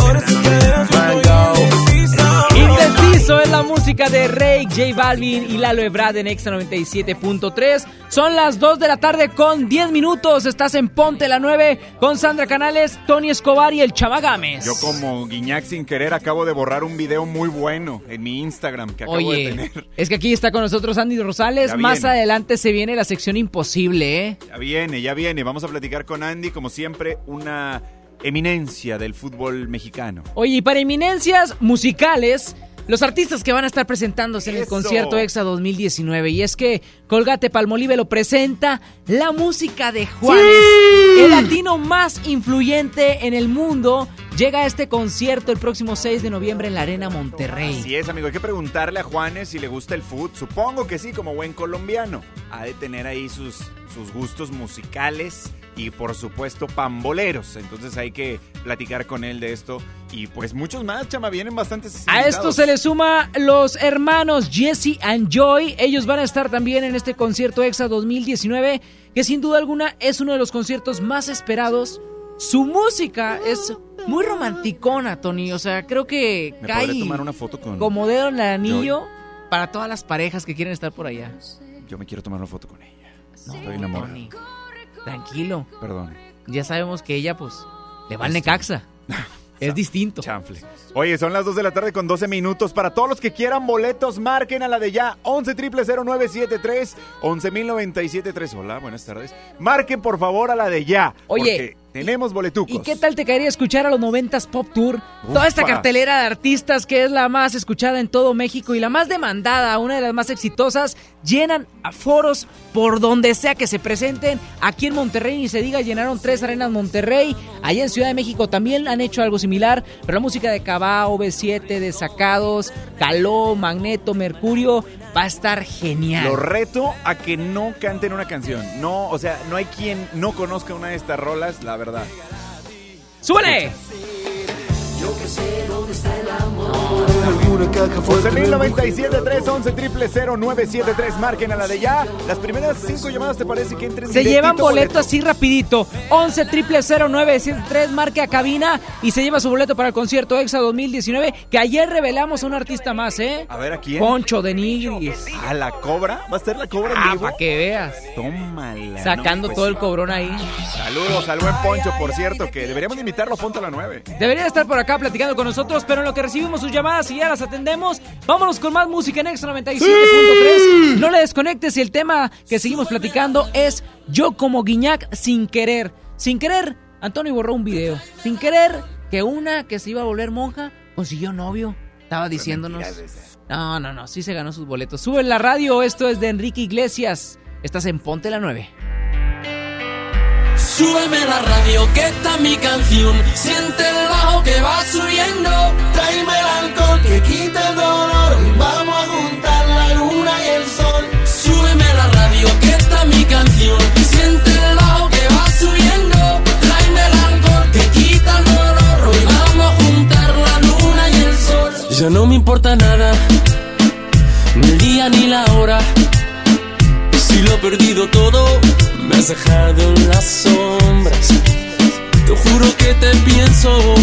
Música de Rey, J Balvin y Lalo Ebrard en Exa 97.3. Son las 2 de la tarde con 10 minutos. Estás en Ponte la 9 con Sandra Canales, Tony Escobar y el Chava Gámez. Yo como Guiñac sin querer acabo de borrar un video muy bueno en mi Instagram que acabo de Oye, tener. es que aquí está con nosotros Andy Rosales. Más adelante se viene la sección imposible, ¿eh? Ya viene, ya viene. Vamos a platicar con Andy, como siempre, una eminencia del fútbol mexicano. Oye, y para eminencias musicales, los artistas que van a estar presentándose en el concierto EXA 2019. Y es que Colgate Palmolive lo presenta la música de Juanes, el latino más influyente en el mundo. Llega a este concierto el próximo 6 de noviembre en la Arena Monterrey. Así es, amigo. Hay que preguntarle a Juanes si le gusta el food. Supongo que sí, como buen colombiano. Ha de tener ahí sus, sus gustos musicales y, por supuesto, pamboleros. Entonces hay que platicar con él de esto. Y pues muchos más, chama, vienen bastantes. A esto se le suma los hermanos Jesse and Joy. Ellos van a estar también en este concierto EXA 2019, que sin duda alguna es uno de los conciertos más esperados. Su música es muy romanticona, Tony. O sea, creo que ¿Me cae tomar una foto con como dedo en el anillo para todas las parejas que quieren estar por allá. Yo me quiero tomar una foto con ella. No, Estoy enamorado. Tony, tranquilo. Perdón. Ya sabemos que ella, pues, le va al Necaxa. es distinto. Chanfle. Oye, son las 2 de la tarde con 12 minutos. Para todos los que quieran boletos, marquen a la de ya. 11 0973 11 Hola, buenas tardes. Marquen por favor a la de ya. Oye, Tenemos boletucos. ¿Y qué tal te caería escuchar a los 90s Pop Tour? Toda esta cartelera de artistas que es la más escuchada en todo México y la más demandada, una de las más exitosas, llenan a foros por donde sea que se presenten. Aquí en Monterrey, ni se diga, llenaron tres arenas Monterrey. Allá en Ciudad de México también han hecho algo similar, pero la música de Cabao, B7, de Sacados, Caló, Magneto, Mercurio, va a estar genial. Lo reto a que no canten una canción. No, o sea, no hay quien no conozca una de estas rolas, la verdad. ¡Súbele! Yo que sé dónde está el amor. Alguna caja fuerte. 11.097, 311 973 marquen a la de ya. Las primeras cinco llamadas, ¿te parece que entren Se llevan boleto boleto? así rapidito. 11 triple 0973 marque a cabina y se lleva su boleto para el concierto EXA 2019 que ayer revelamos a un artista más, ¿eh? A ver, ¿a quién? Poncho de Nigris. ¿A la cobra? ¿Va a ser la cobra en Ah, vivo? para que veas. Tómala. Sacando no, pues todo el cobrón ahí. Saludos al buen Poncho, por cierto, que deberíamos de invitarlo a Ponte a la 9. Debería estar por acá platicando con nosotros, pero en lo que recibimos sus llamadas y ya las atendemos, vámonos con más música en Extra 97.3. No le desconectes y el tema que seguimos platicando es Yo como Guiñac sin querer. Sin querer, Antonio borró un video. Sin querer, que una que se iba a volver monja consiguió novio. Estaba diciéndonos. No, no, no, sí se ganó sus boletos. Sube la radio, esto es de Enrique Iglesias. Estás en Ponte la 9. Súbeme la radio, que está mi canción. Siente el bajo que va subiendo. Tráeme el alcohol que quita el dolor. Vamos a juntar la luna y el sol. Súbeme la radio, que está mi canción. Siente el bajo que va subiendo. Tráeme el alcohol que quita el dolor. Hoy vamos a juntar la luna y el sol. Ya no me importa nada, ni el día ni la hora. Lo perdido todo, me has dejado en las sombras. Te juro que te pienso,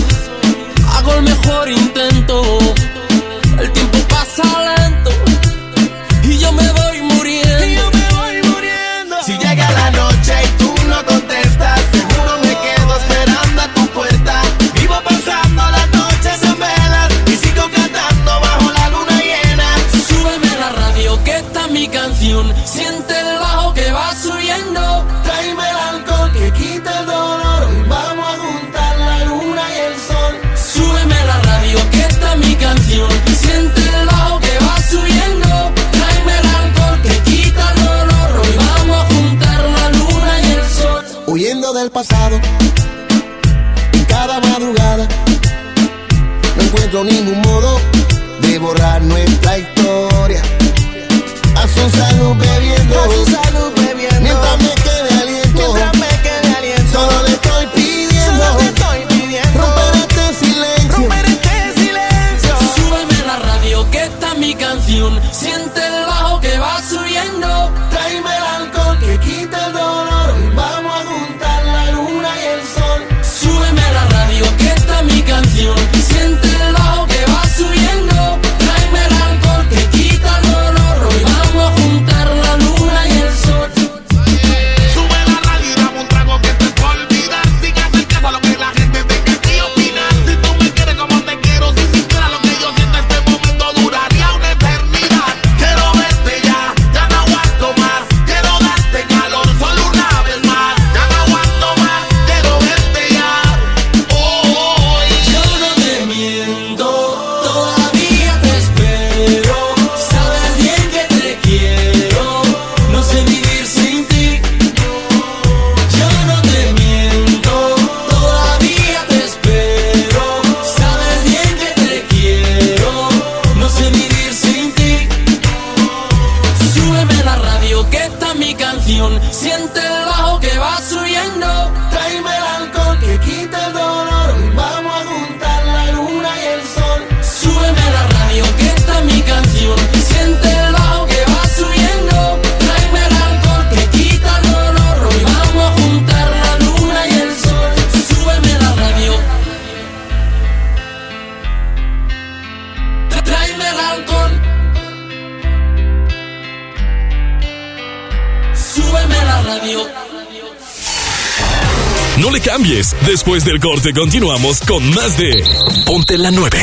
Después del corte continuamos con más de Ponte la 9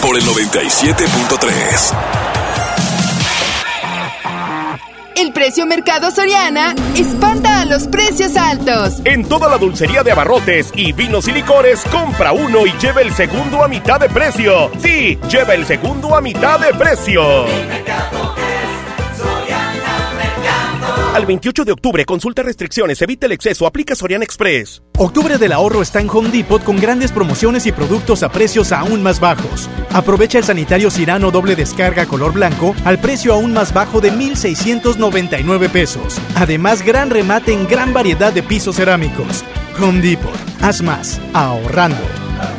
por el 97.3. El precio Mercado Soriana espanta a los precios altos. En toda la dulcería de abarrotes y vinos y licores, compra uno y lleva el segundo a mitad de precio. Sí, lleva el segundo a mitad de precio. Al 28 de octubre, consulta restricciones, evita el exceso, aplica Sorian Express. Octubre del ahorro está en Home Depot con grandes promociones y productos a precios aún más bajos. Aprovecha el sanitario Cirano doble descarga color blanco al precio aún más bajo de 1,699 pesos. Además, gran remate en gran variedad de pisos cerámicos. Home Depot, haz más, ahorrando.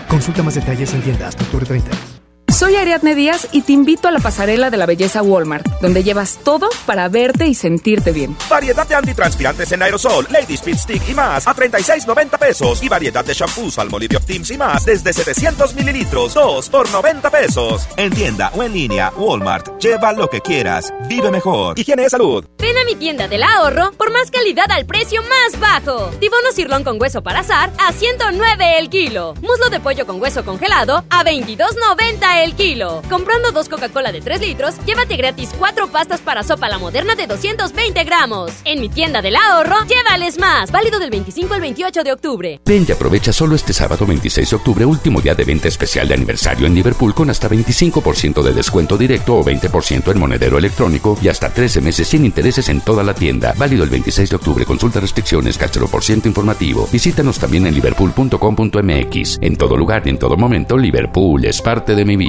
Consulta más detalles en tiendas octubre 30. Soy Ariadne Díaz y te invito a la pasarela de la belleza Walmart, donde llevas todo para verte y sentirte bien. Variedad de antitranspirantes en aerosol, Lady Speed Stick y más a 36.90 pesos. Y variedad de shampoos, Almolivio Optims y más desde 700 mililitros, 2 por 90 pesos. En tienda o en línea, Walmart. Lleva lo que quieras. Vive mejor. Higiene de salud. Ven a mi tienda del ahorro por más calidad al precio más bajo. Tibono cirlón con hueso para azar a 109 el kilo. Muslo de pollo con hueso congelado a 22.90 el kilo. Comprando dos Coca-Cola de 3 litros, llévate gratis cuatro pastas para sopa la moderna de 220 gramos. En mi tienda del ahorro, llévales más. Válido del 25 al 28 de octubre. Ven y aprovecha solo este sábado 26 de octubre, último día de venta especial de aniversario en Liverpool con hasta 25% de descuento directo o 20% en monedero electrónico y hasta 13 meses sin intereses en toda la tienda. Válido el 26 de octubre. Consulta restricciones, por ciento informativo. Visítanos también en liverpool.com.mx. En todo lugar y en todo momento, Liverpool es parte de mi vida.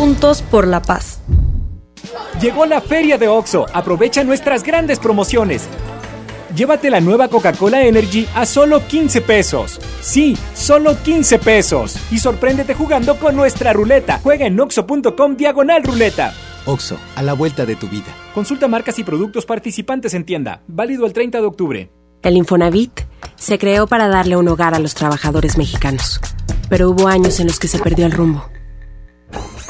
Juntos por la paz. Llegó la feria de OXO. Aprovecha nuestras grandes promociones. Llévate la nueva Coca-Cola Energy a solo 15 pesos. Sí, solo 15 pesos. Y sorpréndete jugando con nuestra ruleta. Juega en oxo.com diagonal ruleta. Oxo, a la vuelta de tu vida. Consulta marcas y productos participantes en tienda. Válido el 30 de octubre. El Infonavit se creó para darle un hogar a los trabajadores mexicanos. Pero hubo años en los que se perdió el rumbo.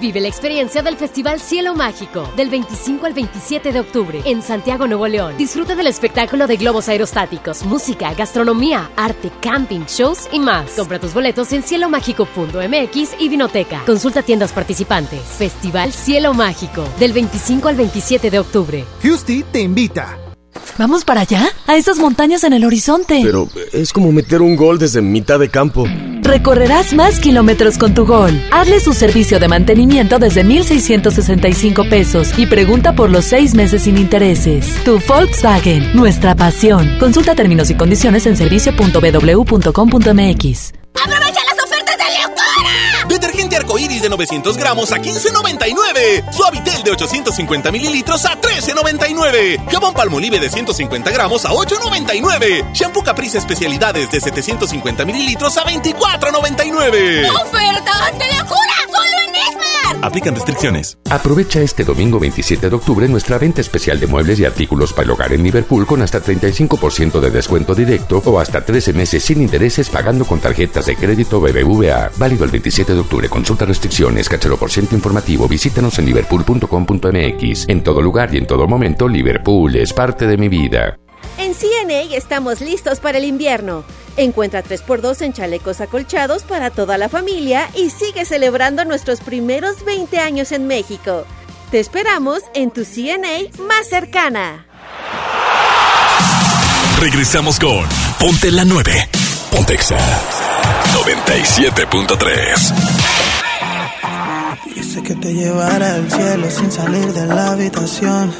Vive la experiencia del Festival Cielo Mágico del 25 al 27 de octubre en Santiago, Nuevo León. Disfruta del espectáculo de globos aerostáticos, música, gastronomía, arte, camping, shows y más. Compra tus boletos en cielomágico.mx y Vinoteca. Consulta tiendas participantes. Festival Cielo Mágico del 25 al 27 de octubre. Houston te invita. ¿Vamos para allá? A esas montañas en el horizonte. Pero es como meter un gol desde mitad de campo. Recorrerás más kilómetros con tu gol. Hazle su servicio de mantenimiento desde 1,665 pesos y pregunta por los seis meses sin intereses. Tu Volkswagen, nuestra pasión. Consulta términos y condiciones en servicio.bw.com.mx. ¡Aprovecha las ofertas de locura! Detergente arcoíris de 900 gramos a 15.99. Suavitel de 850 mililitros a 13.99. Jabón Palmolive de 150 gramos a 8.99. Shampoo Caprice especialidades de 750 mililitros a 24.99. ¡Ofertas de locura! ¡Solo en! Aplican restricciones. Aprovecha este domingo 27 de octubre nuestra venta especial de muebles y artículos para el hogar en Liverpool con hasta 35% de descuento directo o hasta 13 meses sin intereses pagando con tarjetas de crédito BBVA. Válido el 27 de octubre. Consulta restricciones, cachero por ciento informativo. Visítanos en liverpool.com.mx. En todo lugar y en todo momento, Liverpool es parte de mi vida. En CNA estamos listos para el invierno. Encuentra 3x2 en chalecos acolchados para toda la familia y sigue celebrando nuestros primeros 20 años en México. Te esperamos en tu CNA más cercana. Regresamos con Ponte la 9. Pontexa 97.3. Quise que te llevara al cielo sin salir de la habitación.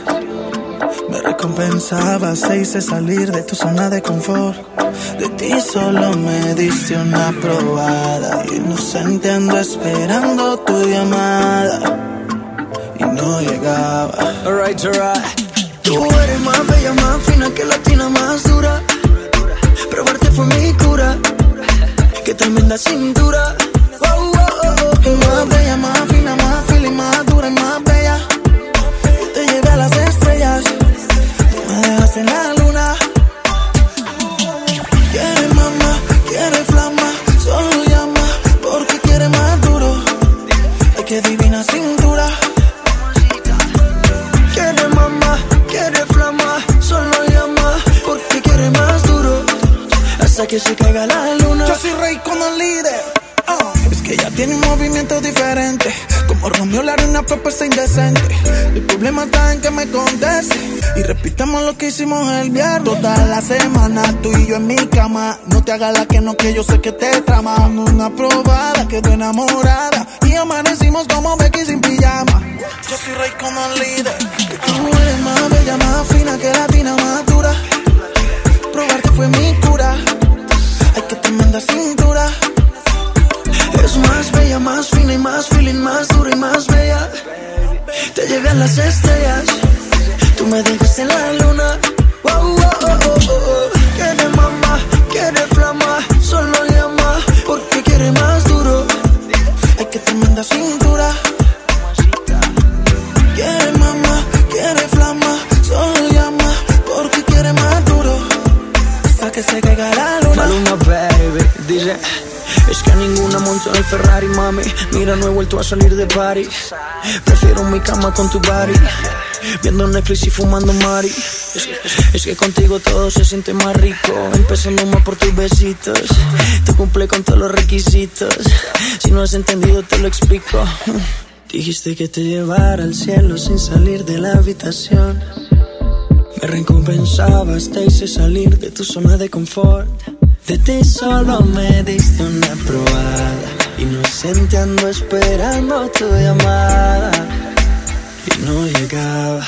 Me recompensabas e hice salir de tu zona de confort. De ti solo me diste una probada. Inocente ando esperando tu llamada. Y no llegaba. Alright, alright. Tú eres más bella, más fina que latina, más dura. Probarte fue mi cura. Qué tremenda cintura. Oh, oh, oh, oh. Más bella, más fina, más y más dura y más En la luna. Quiere mamá, quiere flama. Solo llama porque quiere más duro. Ay, qué divina cintura. Quiere mamá, quiere flama. Solo llama porque quiere más duro. Hasta que se caiga la luna. Yo soy rey con el líder. Que ella tiene un movimiento diferente. Como Romeo haré una propuesta indecente. El problema está en que me conteste. Y repitamos lo que hicimos el viernes. Toda la semana, tú y yo en mi cama. No te hagas la que no, que yo sé que te trama. Una probada, quedó enamorada. Y amanecimos como Becky sin pijama. Yo soy rey como el líder. Tú eres más bella, más fina que latina, más dura. Probarte fue mi cura. Ay, que tremenda cintura. Es más bella, más fina y más feeling, más dura y más bella. Te llevé a las estrellas. Tú me dejas en la luna. Oh, oh, oh, oh. Quiere mamá, quiere flama. Solo llama porque quiere más duro. Ay, que tremenda cintura. Quiere mamá, quiere flama. Solo llama porque quiere más duro. Hasta que se caiga la luna. Maluma, baby, dice Es que a ninguna monto en el Ferrari, mami. Mira, no he vuelto a salir de party Prefiero mi cama con tu body. Viendo Netflix y fumando Mari. Es, es que contigo todo se siente más rico. Empezando más por tus besitos. Tú cumple con todos los requisitos. Si no has entendido te lo explico. Dijiste que te llevara al cielo sin salir de la habitación me recompensabas, te hice salir de tu zona de confort. De ti solo me diste una probada. Inocente ando esperando tu llamada. Y no llegaba.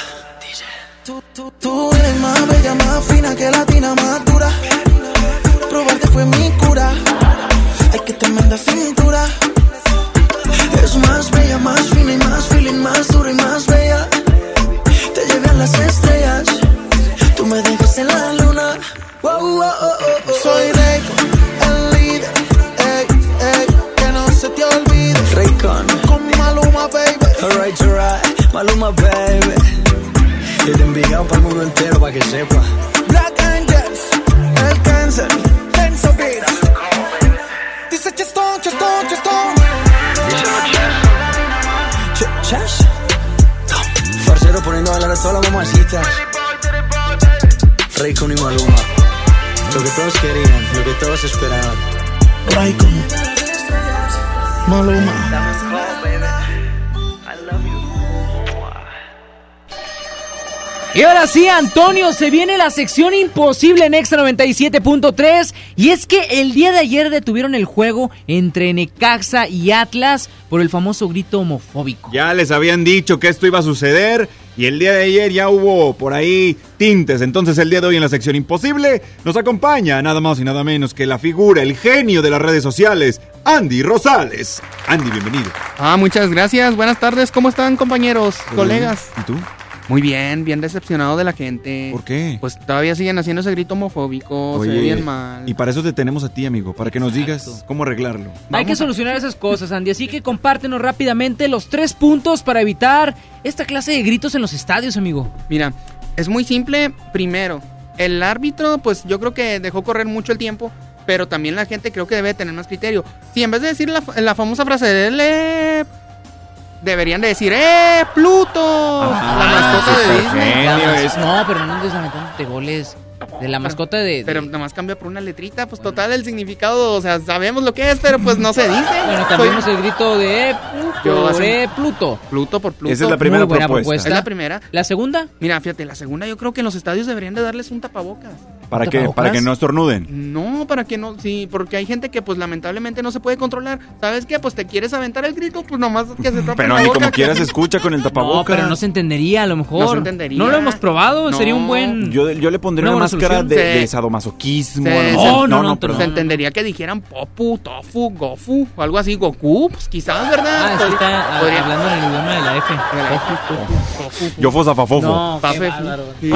Tú, eres más bella, más fina que latina, más dura. Probarte fue mi cura. Ay, que tremenda cintura. Es más bella, más fina y más feeling, más dura y más bella. Te llevé a las estrellas. Tú me dejas en la luna. Oh, oh, oh, oh, oh. Soy Rey, el líder. Ey, ey, que no se te olvide. Raycon, Con Maluma, baby. alright, alright, Maluma, baby. Y te enviado para el mundo entero para que sepa. Black Angels, el cáncer, Tenso Vida. Dice Chestón, Chestón, Chestón. Ch- Chash. Parcero poniendo a bailar a todas las mamacitas. Raycon y Maluma. Lo que todos querían, lo que todos esperaban. Raycon, Maluma. Y ahora sí, Antonio, se viene la sección imposible en Extra 97.3. Y es que el día de ayer detuvieron el juego entre Necaxa y Atlas por el famoso grito homofóbico. Ya les habían dicho que esto iba a suceder y el día de ayer ya hubo por ahí tintes. Entonces el día de hoy en la sección imposible nos acompaña nada más y nada menos que la figura, el genio de las redes sociales, Andy Rosales. Andy, bienvenido. Ah, muchas gracias. Buenas tardes. ¿Cómo están, compañeros, colegas? ¿Y tú? Muy bien, bien decepcionado de la gente. ¿Por qué? Pues todavía siguen haciendo ese grito homofóbico, se ve bien mal. y para eso te tenemos a ti, amigo, para que nos digas cómo arreglarlo. Hay que solucionar esas cosas, Andy. Así que compártenos rápidamente los tres puntos para evitar esta clase de gritos en los estadios, amigo. Mira, es muy simple. Primero, el árbitro, pues yo creo que dejó correr mucho el tiempo, pero también la gente creo que debe tener más criterio. Si en vez de decir la, la famosa frase de "Le", deberían de decir ¡Eh, Pluto! la mascota de Disney. No, pero no andes lamentándote goles de la mascota de... Pero nada más cambia por una letrita, pues total el significado, o sea, sabemos lo que es, pero pues no se dice. Bueno, cambiemos el grito de Yo Pluto, hace- de Pluto. Pluto por Pluto. Esa es la primera Muy buena propuesta. Es la primera. ¿La segunda? Mira, fíjate, la segunda yo creo que en los estadios deberían de darles un tapabocas. ¿Para qué? ¿Tapabocas? Para que no estornuden. No, no, para que no, sí, porque hay gente que pues lamentablemente no se puede controlar. ¿Sabes qué? Pues te quieres aventar el grito, pues nomás que se tape Pero boca, como quieras se escucha con el No, tapabocas. pero no se entendería a lo mejor. No se entendería. No lo hemos probado, No. sería un buen... Yo, yo le pondría Una una, buena máscara de, de sadomasoquismo. Se, mejor. no, no, perdón. se entendería que dijeran Popu, Tofu, Gofu, o algo así, Goku, pues quizás, ¿verdad? Ah, sí está ah, Podría- hablando en el idioma de la F. Yo fosafafofo. No.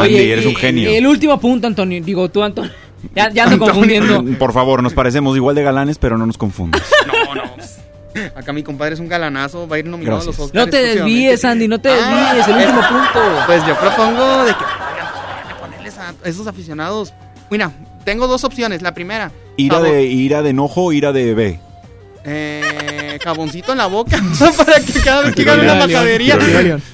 Andy, eres un genio. El último punto, Antonio. Digo, tú, Antonio. Ya, ya confundiendo. Por favor, nos parecemos igual de galanes, pero no nos confundas. No, no. Acá mi compadre es un galanazo, va a ir nominado a los Gracias. Oscars. No te desvíes. Andy, no te Ah, desvíes. El último punto. Pues yo propongo de que esos aficionados. Mira, tengo dos opciones. La primera, Ira de, ira de enojo, ira de B. eh, jaboncito en la boca para que cada vez que hagan una majadería,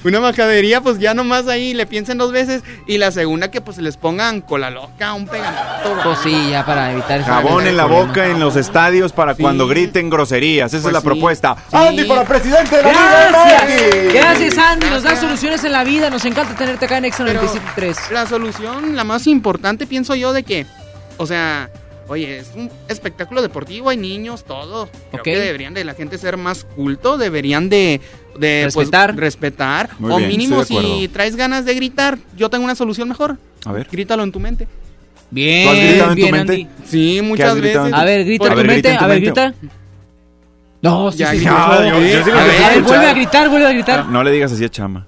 una majadería, pues ya nomás ahí le piensen dos veces. Y la segunda, que pues les pongan cola loca, un pegamento. Pues sí, ya para evitar Jabón en la problema. boca en los estadios para cuando griten groserías. Esa Pues es la sí. propuesta. Sí. Andy para presidente de la Gracias. Gracias, Andy. Nos da soluciones en la vida. Nos encanta tenerte acá en Extra Pero 97.3. La solución, la más importante, pienso yo, de que, o sea, oye, es un espectáculo deportivo, hay niños, todo. Creo Ok. que deberían de la gente ser más culto, deberían de, de pues, Respetar. respetar. Muy o bien, mínimo, estoy de si traes ganas de gritar, yo tengo una solución mejor. A ver. Grítalo en tu mente. Bien, ¿Tú has gritado en tu mente? Andy. Sí, muchas veces. A ver, grita en tu A ver, mente. A ver, grita. No, sí, Ya, sí, ya, sí. yo- yo sí lo A ver, vuelve a gritar, vuelve a gritar. No le digas así a Chama.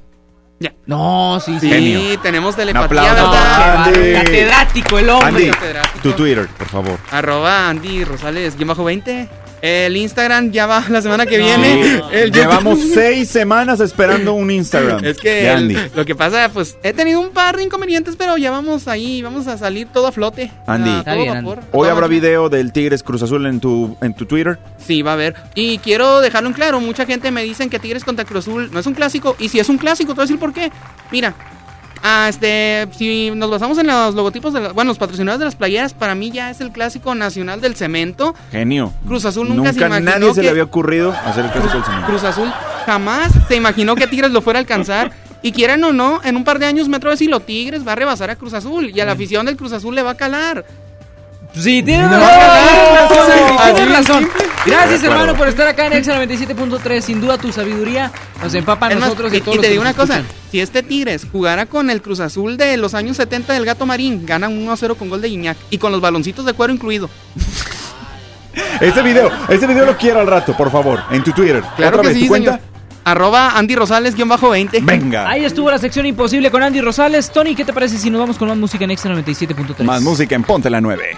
No, sí, sí. Genio. tenemos Un telepatía, aplauso. Andy. Catedrático el hombre. Andy, catedrático. tu Twitter, por favor. Arroba Andy Rosales, guion bajo 20. El Instagram ya va la semana que No. viene. Sí. El Llevamos seis semanas esperando un Instagram. Es que el- lo que pasa, pues he tenido un par de inconvenientes, pero ya vamos ahí, vamos a salir todo a flote. Andy. A Está todo bien, vapor, a Hoy habrá video del Tigres Cruz Azul en tu, en tu Twitter. Sí, va a haber. Y quiero dejarlo en claro, mucha gente me dicen que Tigres contra Cruz Azul no es un clásico, y si es un clásico, te voy a decir por qué. Mira, ah, este, si nos basamos en los logotipos de la- bueno, los patrocinadores de las playeras, para mí ya es el clásico nacional del cemento. Genio. Cruz Azul nunca se imaginó nadie se le había ocurrido hacer el clásico del cemento. Cruz Azul jamás se imaginó que Tigres lo fuera a alcanzar. Y quieran o no, en un par de años me atrevo a decirlo, Tigres va a rebasar a Cruz Azul y a la afición del Cruz Azul le va a calar. Sí, tienes No, razón. no, de razón. Gracias, hermano, por estar acá en Exa 97.3. Sin duda, tu sabiduría nos empapa a más, nosotros y, y, a todos y los te digo una cosa, escuchan. si este Tigres jugara con el Cruz Azul de los años 70 del Gato Marín, ganan 1-0 con gol de Guiñac y con los baloncitos de cuero incluido. Este video, este video lo quiero al rato, por favor, en tu Twitter. Claro ¿Otra que vez, sí, tu cuenta? señor. Arroba Andy Rosales, guion bajo 20. Venga. Ahí estuvo la sección imposible con Andy Rosales. Tony, ¿qué te parece si nos vamos con más música en Extra 97.3? Más música en Ponte la 9.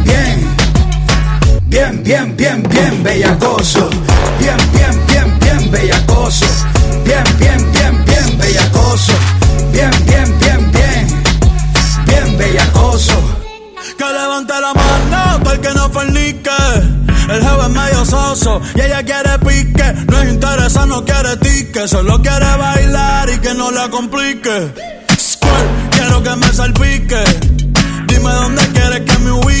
Bien, bien, bien, bien bellacoso. Bien, bien, bien, bien bellacoso. Bien, bien, bien, bien bellacoso. Bien, bien, bien, bien. Bien bellacoso. Que levante la mano el que no fornique. El es medio soso y ella quiere pique. No es interesa, no quiere tique. Solo quiere bailar y que no la complique. Squirt, quiero que me salpique. Dime dónde quiere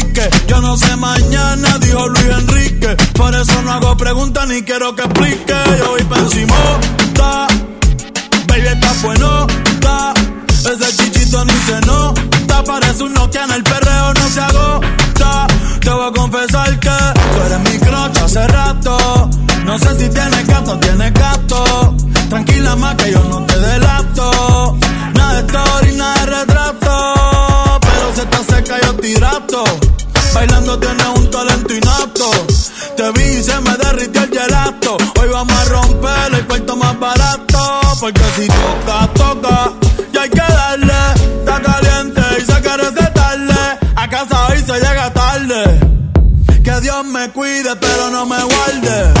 pique. Yo no sé mañana, dijo Luis Enrique. Por eso no hago preguntas ni quiero que explique. Yo voy pa' encima, ta. Baby, está bueno, ta. Ese chichito ni se nota. Parece un Nokia en el perreo, no se agota. Te voy a confesar que tú eres mi crocha hace rato. No sé si tienes gato tienes gato. Tranquila más que yo no te Bailando tienes un talento innato. Te vi y se me derritió el gelato. Hoy vamos a romper el cuarto más barato. Porque si toca, toca. Y hay que darle. Está caliente y se quiere recetarle. A casa hoy se llega tarde. Que Dios me cuide, pero no me guarde.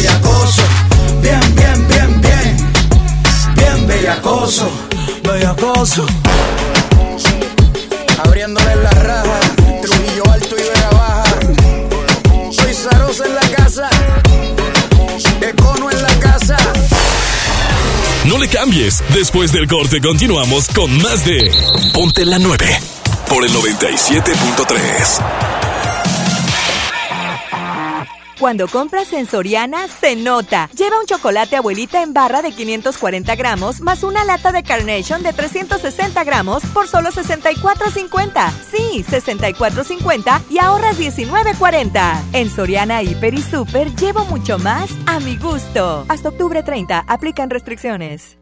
bellacoso. Bien, bien, bien, bien. Bien, bellacoso. Bellacoso. Abriéndole la raja. Trujillo alto y Vega baja. Soy Zarosa en la casa. Econo en la casa. No le cambies. Después del corte continuamos con más de Ponte la 9 por el 97.3. Cuando compras en Soriana, se nota. Lleva un chocolate abuelita en barra de 540 gramos más una lata de Carnation de 360 gramos por solo 64.50. Sí, 64.50 y ahorras 19.40. En Soriana, Hiper y Super llevo mucho más a mi gusto. Hasta octubre 30, aplican restricciones.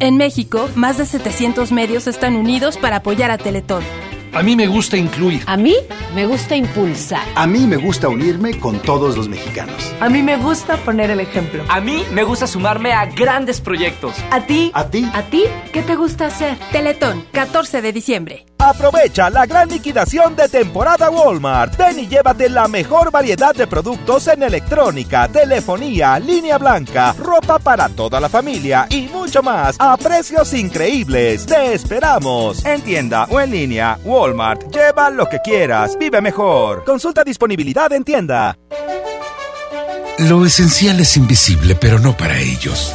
En México, más de 700 medios están unidos para apoyar a Teletón. A mí me gusta incluir. A mí me gusta impulsar. A mí me gusta unirme con todos los mexicanos. A mí me gusta poner el ejemplo. A mí me gusta sumarme a grandes proyectos. ¿A ti? ¿A ti? ¿A ti? ¿Qué te gusta hacer? Teletón, 14 de diciembre. Aprovecha la gran liquidación de temporada Walmart. Ven y llévate la mejor variedad de productos en electrónica, telefonía, línea blanca, ropa para toda la familia y mucho más a precios increíbles. Te esperamos en tienda o en línea. Walmart, lleva lo que quieras, vive mejor. Consulta disponibilidad en tienda. Lo esencial es invisible, pero no para ellos.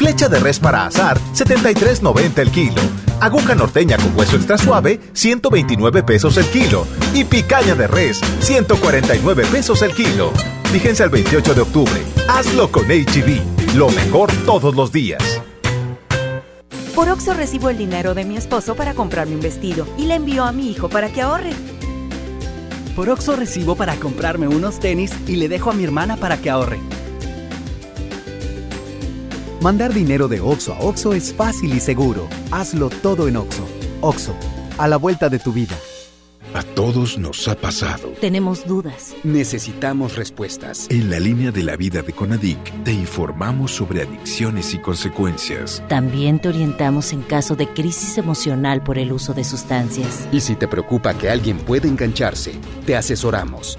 Flecha de res para asar, 73.90 el kilo. Aguja norteña con hueso extra suave, 129 pesos el kilo. Y picaña de res, 149 pesos el kilo. Fíjense al 28 de octubre. Hazlo con HB. Lo mejor todos los días. Por Oxo recibo el dinero de mi esposo para comprarme un vestido y le envío a mi hijo para que ahorre. Por Oxo recibo para comprarme unos tenis y le dejo a mi hermana para que ahorre. Mandar dinero de Oxo a Oxo es fácil y seguro. Hazlo todo en Oxo. Oxo, a la vuelta de tu vida. A todos nos ha pasado. Tenemos dudas. Necesitamos respuestas. En la línea de la vida de Conadic te informamos sobre adicciones y consecuencias. También te orientamos en caso de crisis emocional por el uso de sustancias. Y si te preocupa que alguien pueda engancharse, te asesoramos.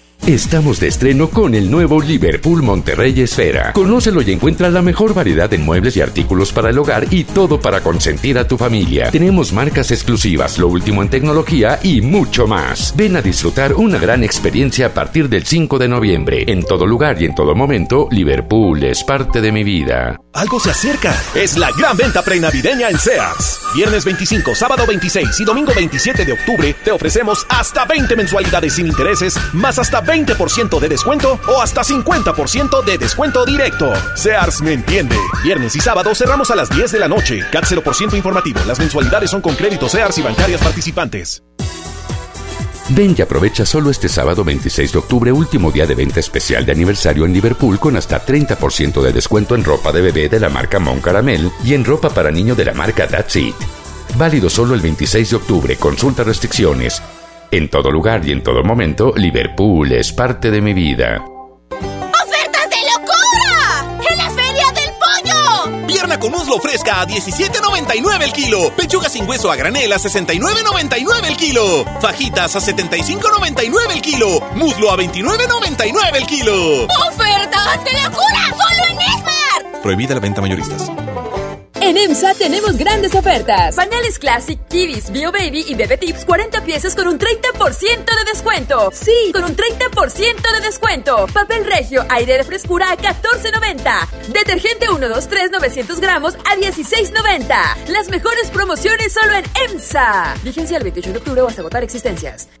Estamos de estreno con el nuevo Liverpool Monterrey Esfera. Conócelo y encuentra la mejor variedad en muebles y artículos para el hogar y todo para consentir a tu familia. Tenemos marcas exclusivas, lo último en tecnología y mucho más. Ven a disfrutar una gran experiencia a partir del 5 de noviembre. En todo lugar y en todo momento, Liverpool es parte de mi vida. Algo se acerca. Es la gran venta prenavideña en Sears. Viernes 25, sábado 26 y domingo 27 de octubre te ofrecemos hasta 20 mensualidades sin intereses, más hasta 20% de descuento o hasta 50% de descuento directo. Sears me entiende. Viernes y sábado cerramos a las 10 de la noche. CAT 0% informativo. Las mensualidades son con créditos Sears y bancarias participantes. Ven y aprovecha solo este sábado 26 de octubre, último día de venta especial de aniversario en Liverpool con hasta 30% de descuento en ropa de bebé de la marca Mon Caramel y en ropa para niño de la marca That's It. Válido solo el 26 de octubre, consulta restricciones. En todo lugar y en todo momento, Liverpool es parte de mi vida. ¡Ofertas de locura! ¡En la Feria del Pollo! Pierna con muslo fresca a 17.99 el kilo. Pechuga sin hueso a granel a 69.99 el kilo. Fajitas a 75.99 el kilo. Muslo a 29.99 el kilo. ¡Ofertas de locura! ¡Solo en Esmar! Prohibida la venta mayoristas. EMSA tenemos grandes ofertas. Pañales Classic, Kiddies, Bio Baby y Bebe Tips 40 piezas con un 30% de descuento. Sí, con un 30% de descuento. Papel Regio, aire de frescura a 14.90. Detergente 123 900 gramos a 16.90. Las mejores promociones solo en EMSA. Vigencia el 28 de octubre o hasta agotar existencias.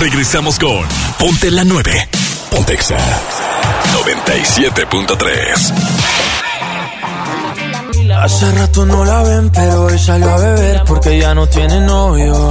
Regresamos con Ponte la 9. Pontexa 97.3. Hace rato no la ven, pero hoy salió a beber porque ya no tiene novio.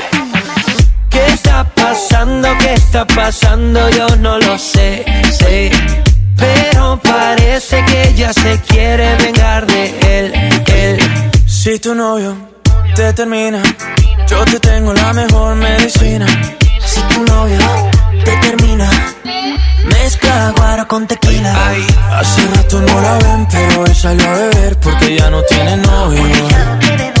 ¿Qué está pasando? ¿Qué está pasando? Yo no lo sé, sé. Pero parece que ella se quiere vengar de él, él. Si tu novio te termina, yo te tengo la mejor medicina. Si tu novio te termina, mezcla guaro con tequila. Hace rato no la ven, pero hoy salió a beber porque ya no tiene novio.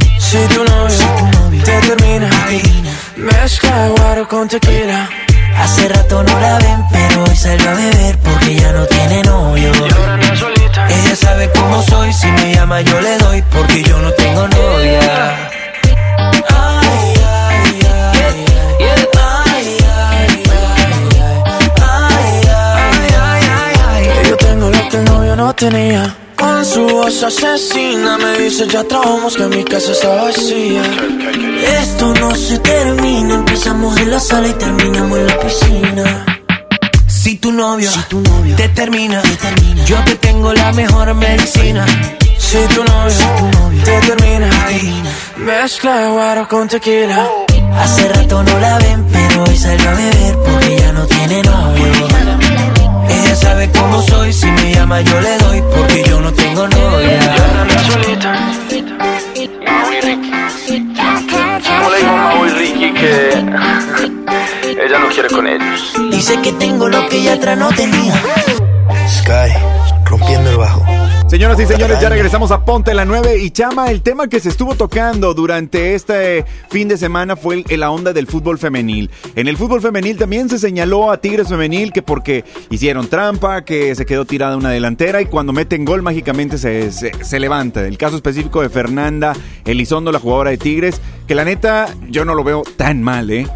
Si tu novio, te termina, mezcla guaro con tequila. Hace rato no la ven, pero hoy salió a beber porque ya no tiene novio. Ella sabe cómo soy, si me llama yo le doy porque yo no tengo novia. Ay, ay, ay. Que yo tengo lo que el novio no tenía. Con su voz asesina me dice ya trabajamos que mi casa está vacía. Esto no se termina, empezamos en la sala y terminamos en la piscina. Si tu novio, te, termina, yo te tengo la mejor medicina. Si tu novio te termina mezcla guaro con tequila. Hace rato no la ven, pero hoy salió a beber porque ya no tiene novio. Ella sabe cómo soy, si me llama yo le doy porque yo no tengo novia. ¿Cómo le digo a Mau y Ricky que ella no quiere con ellos? Dice que tengo lo que ella atrás no tenía. Sky, rompiendo el bajo. Señoras y señores, ya regresamos a Ponte la 9 y Chama, el tema que se estuvo tocando durante este fin de semana fue el- la onda del fútbol femenil. En el fútbol femenil también se señaló a Tigres femenil que porque hicieron trampa, que se quedó tirada una delantera y cuando meten gol mágicamente se, se- se levanta. El caso específico de Fernanda Elizondo, la jugadora de Tigres, que la neta yo no lo veo tan mal, ¿eh?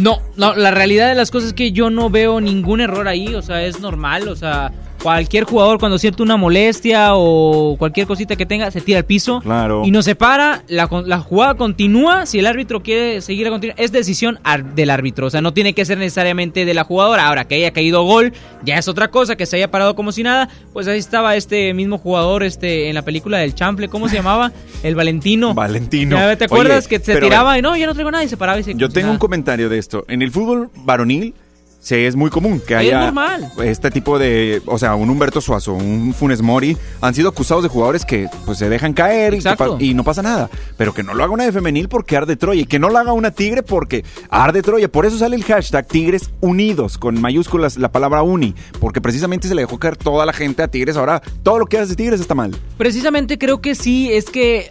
No, no, la realidad de las cosas es que yo no veo ningún error ahí, o sea, es normal, o sea, cualquier jugador cuando siente una molestia o cualquier cosita que tenga, se tira al piso Claro. y no se para, la, la jugada continúa, si el árbitro quiere seguir a continuar, es decisión del árbitro, o sea, no tiene que ser necesariamente de la jugadora, ahora que haya caído gol, ya es otra cosa, que se haya parado como si nada, pues ahí estaba este mismo jugador este en la película del Chample, ¿cómo se llamaba? El Valentino. Valentino. Ya, ¿Te acuerdas Oye, que se tiraba y no, yo no traigo nada y se paraba y se Yo tengo un comentario de esto. En el fútbol varonil se es muy común que Es haya normal. este tipo de, o sea, un Humberto Suazo, un Funes Mori, han sido acusados de jugadores que pues se dejan caer y no pasa nada. Pero que no lo haga una de femenil porque arde Troya y que no lo haga una tigre porque arde Troya. Por eso sale el hashtag Tigres Unidos con mayúsculas la palabra uni, porque precisamente se le dejó caer toda la gente a Tigres. Ahora todo lo que hace Tigres está mal. Precisamente creo que sí, es que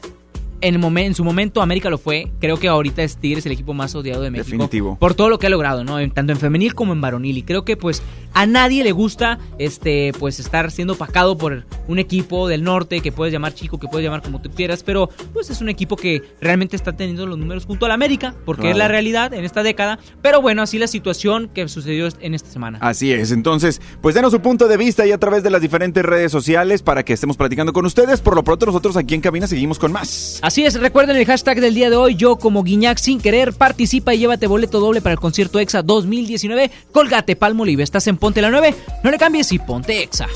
en, momen- en su momento América lo fue. Creo que ahorita es Tigres el equipo más odiado de México. Definitivo. Por todo lo que ha logrado, ¿no? En- tanto en femenil como en varonil. Y creo que pues a nadie le gusta este pues estar siendo opacado por un equipo del norte que puedes llamar chico, que puedes llamar como tú quieras. Pero pues es un equipo que realmente está teniendo los números junto al América, porque es la realidad en esta década. Pero bueno, así la situación que sucedió en esta semana. Así es, entonces, pues denos su punto de vista y a través de las diferentes redes sociales para que estemos platicando con ustedes. Por lo pronto nosotros aquí en cabina seguimos con más. Así es, recuerden el hashtag del día de hoy, yo como Guiñac sin querer, participa y llévate boleto doble para el concierto EXA 2019. Colgate Palmolive, estás en Ponte la 9, no le cambies y ponte EXA.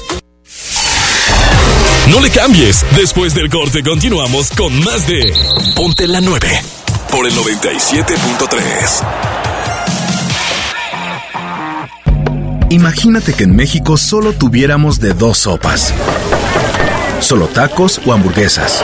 No le cambies. Después del corte continuamos con más de Ponte la 9 por el 97.3. Imagínate que en México solo tuviéramos de dos sopas. Solo tacos o hamburguesas.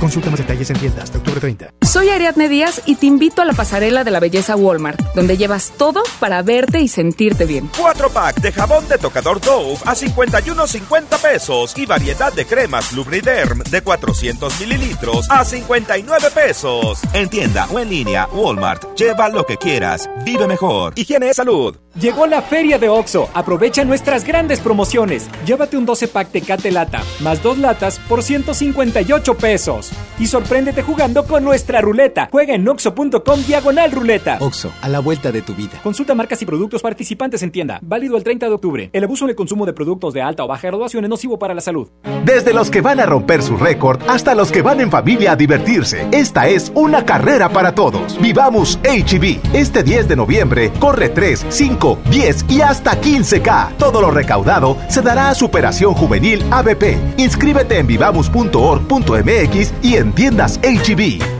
Consulta más detalles en tiendas hasta octubre 30. Soy Ariadne Díaz y te invito a la pasarela de la belleza Walmart, donde llevas todo para verte y sentirte bien. 4 pack de jabón de tocador Dove a 51.50 pesos y variedad de cremas Lubriderm de 400 mililitros a 59 pesos. En tienda o en línea, Walmart. Lleva lo que quieras. Vive mejor. Higiene y salud. Llegó la feria de OXO. Aprovecha nuestras grandes promociones. Llévate un 12 pack Tecate Lata, más dos latas por 158 pesos. Y sorpréndete jugando con nuestra ruleta. Juega en oxo.com diagonal ruleta. Oxo, a la vuelta de tu vida. Consulta marcas y productos participantes en tienda. Válido el 30 de octubre. El abuso en el consumo de productos de alta o baja graduación es nocivo para la salud. Desde los que van a romper su récord hasta los que van en familia a divertirse, esta es una carrera para todos. Vivamos HB. Este 10 de noviembre corre 3, 5, 10 y hasta 15K. Todo lo recaudado se dará a Superación Juvenil ABP. Inscríbete en vivamos.org.mx y en tiendas HB.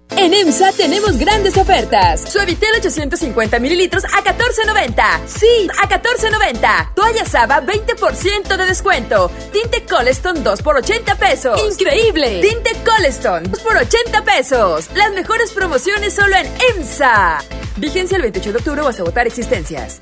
En EMSA tenemos grandes ofertas. Suavitel 850 mililitros a 14.90. Sí, a 14.90. Toalla Saba 20% de descuento. Tinte Coleston 2 por 80 pesos. ¡Increíble! Tinte Coleston 2 por 80 pesos. Las mejores promociones solo en EMSA. Vigencia el 28 de octubre o hasta agotar existencias.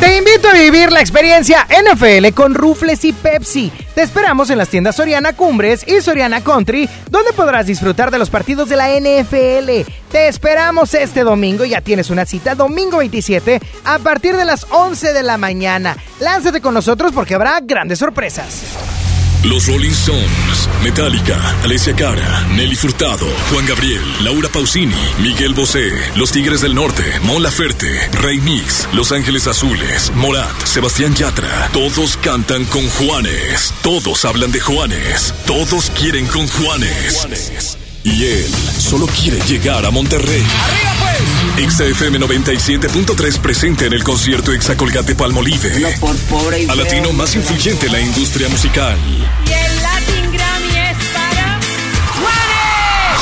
Te invito a vivir la experiencia NFL con Rufles y Pepsi. Te esperamos en las tiendas Soriana Cumbres y Soriana Country, donde podrás disfrutar de los partidos de la NFL. Te esperamos este domingo, ya tienes una cita domingo 27 a partir de las 11 de la mañana. Lánzate con nosotros porque habrá grandes sorpresas. Los Rolling Stones, Metallica, Alessia Cara, Nelly Furtado, Juan Gabriel, Laura Pausini, Miguel Bosé, Los Tigres del Norte, Mon Laferte, Rey Mix, Los Ángeles Azules, Morat, Sebastián Yatra. Todos cantan con Juanes. Todos hablan de Juanes. Todos quieren con Juanes. Y él solo quiere llegar a Monterrey. XFM 97.3 presente en el concierto Exacolgate Palmolive. A latino más influyente en la industria musical. Y el Latin Grammy es para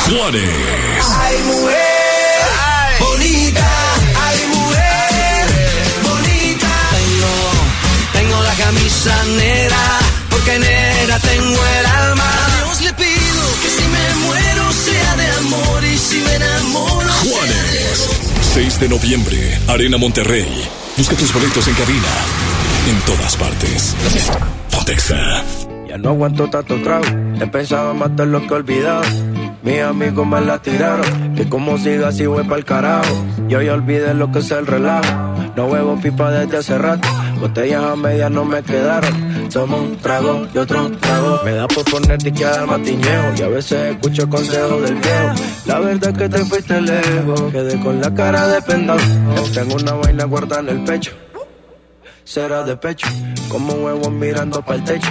Juanes. Juanes. Ay, mujer bonita, ay, mujer bonita. Tengo, tengo la camisa negra, porque negra tengo el alma. Amor y si me enamoro. Juanes. 6 de noviembre, Arena Monterrey. Busca tus boletos en cabina. En todas partes. Pontexa. Ya no aguanto tanto trago. He pensado matar lo que he olvidado. Mis amigos me la tiraron. Que como siga así voy pa'l carajo. Yo ya olvidé lo que es el relajo. No huevo pipa desde hace rato. Botellas a medias no me quedaron. Somos un trago y otro trago. Me da por ponerte y quedar matiñeo. Y a veces escucho consejos del viejo. La verdad es que te fuiste lejos. Quedé con la cara de pendejo. Tengo una vaina guardada en el pecho. Será de pecho. Como huevos mirando para el techo.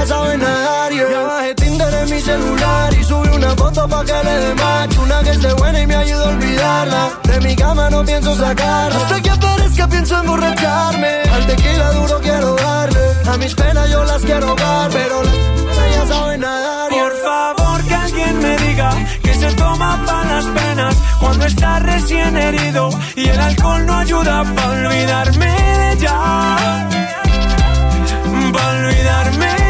ya saben nadar yeah. Ya bajé Tinder en mi celular y subí una foto pa' que le dé macho Una que esté buena y me ayude a olvidarla. De mi cama no pienso sacarla. Hasta que aparezca pienso emborracharme Al tequila duro quiero darle. A mis penas yo las quiero dar Pero las ya saben nadar Por favor que alguien me diga que se toma para las penas cuando está recién herido y el alcohol no ayuda para olvidarme de ella. Para olvidarme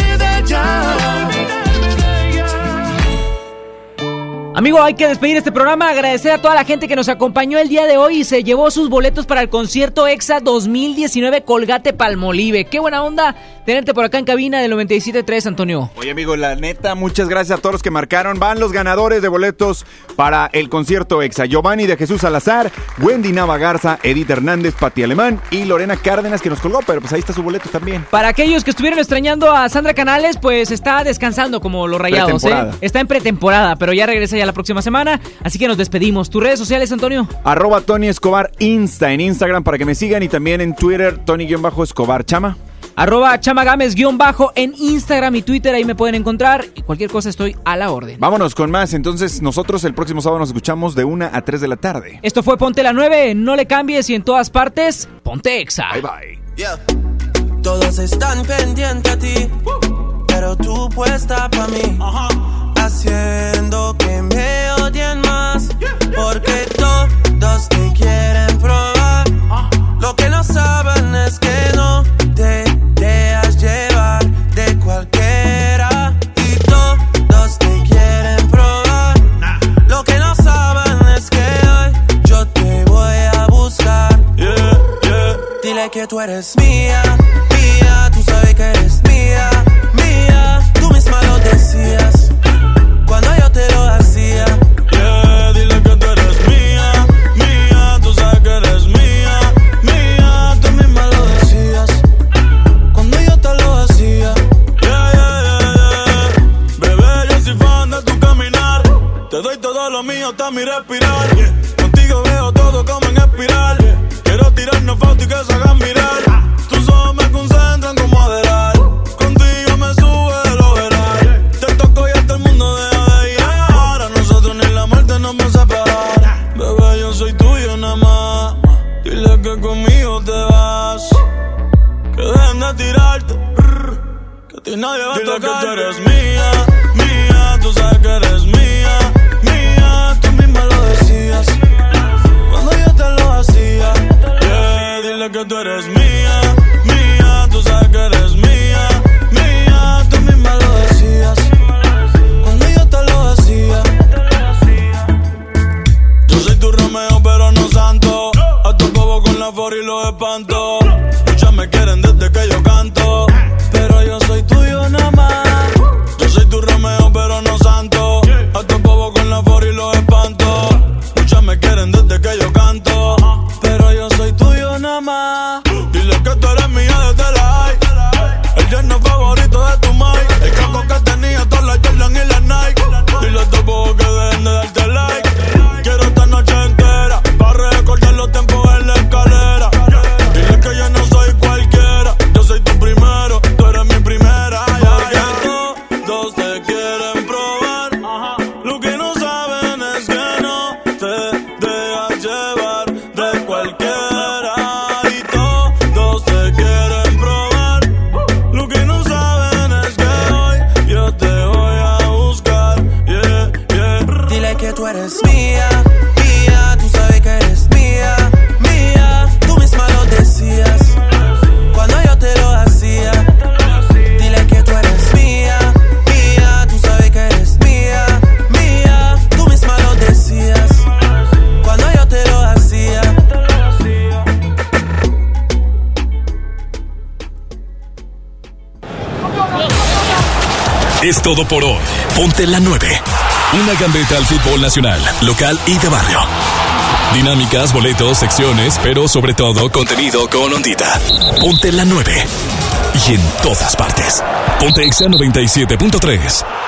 Amigo, hay que despedir este programa, agradecer a toda la gente que nos acompañó el día de hoy y se llevó sus boletos para el concierto EXA 2019 Colgate Palmolive. Qué buena onda tenerte por acá en cabina del 97.3, Antonio. Oye, amigo, la neta, muchas gracias a todos los que marcaron. Van los ganadores de boletos para el concierto EXA. Giovanni de Jesús Salazar, Wendy Nava Garza, Edith Hernández, Pati Alemán y Lorena Cárdenas que nos colgó, pero pues ahí está su boleto también. Para aquellos que estuvieron extrañando a Sandra Canales, pues está descansando como los rayados, ¿eh? Está en pretemporada, pero ya regresa ya la próxima semana. Así que nos despedimos. ¿Tus redes sociales, Antonio? Arroba Tony Escobar Insta en Instagram para que me sigan y también en Twitter Tony-Escobar Chama. Arroba chamagames guion bajo en Instagram y Twitter, ahí me pueden encontrar. Y cualquier cosa estoy a la orden. Vámonos con más. Entonces, nosotros el próximo sábado nos escuchamos de 1 a 3 de la tarde. Esto fue Ponte la 9, no le cambies y en todas partes, ponte exa. Bye bye. Yeah. Todos están pendientes a ti, pero tú puesta para mí, haciendo que me odien más, porque todos te quieren probar. Lo que no saben es que no te dejas llevar de cualquiera. Y todos te quieren probar. Lo que no saben es que hoy yo te voy a buscar. Dile que tú eres mía, mía, tú sabes que eres misma va a Todo por hoy. Ponte la 9. Una gambeta al fútbol nacional, local y de barrio. Dinámicas, boletos, secciones, pero sobre todo contenido con ondita. Ponte la 9. Y en todas partes. Ponte Exa 97.3.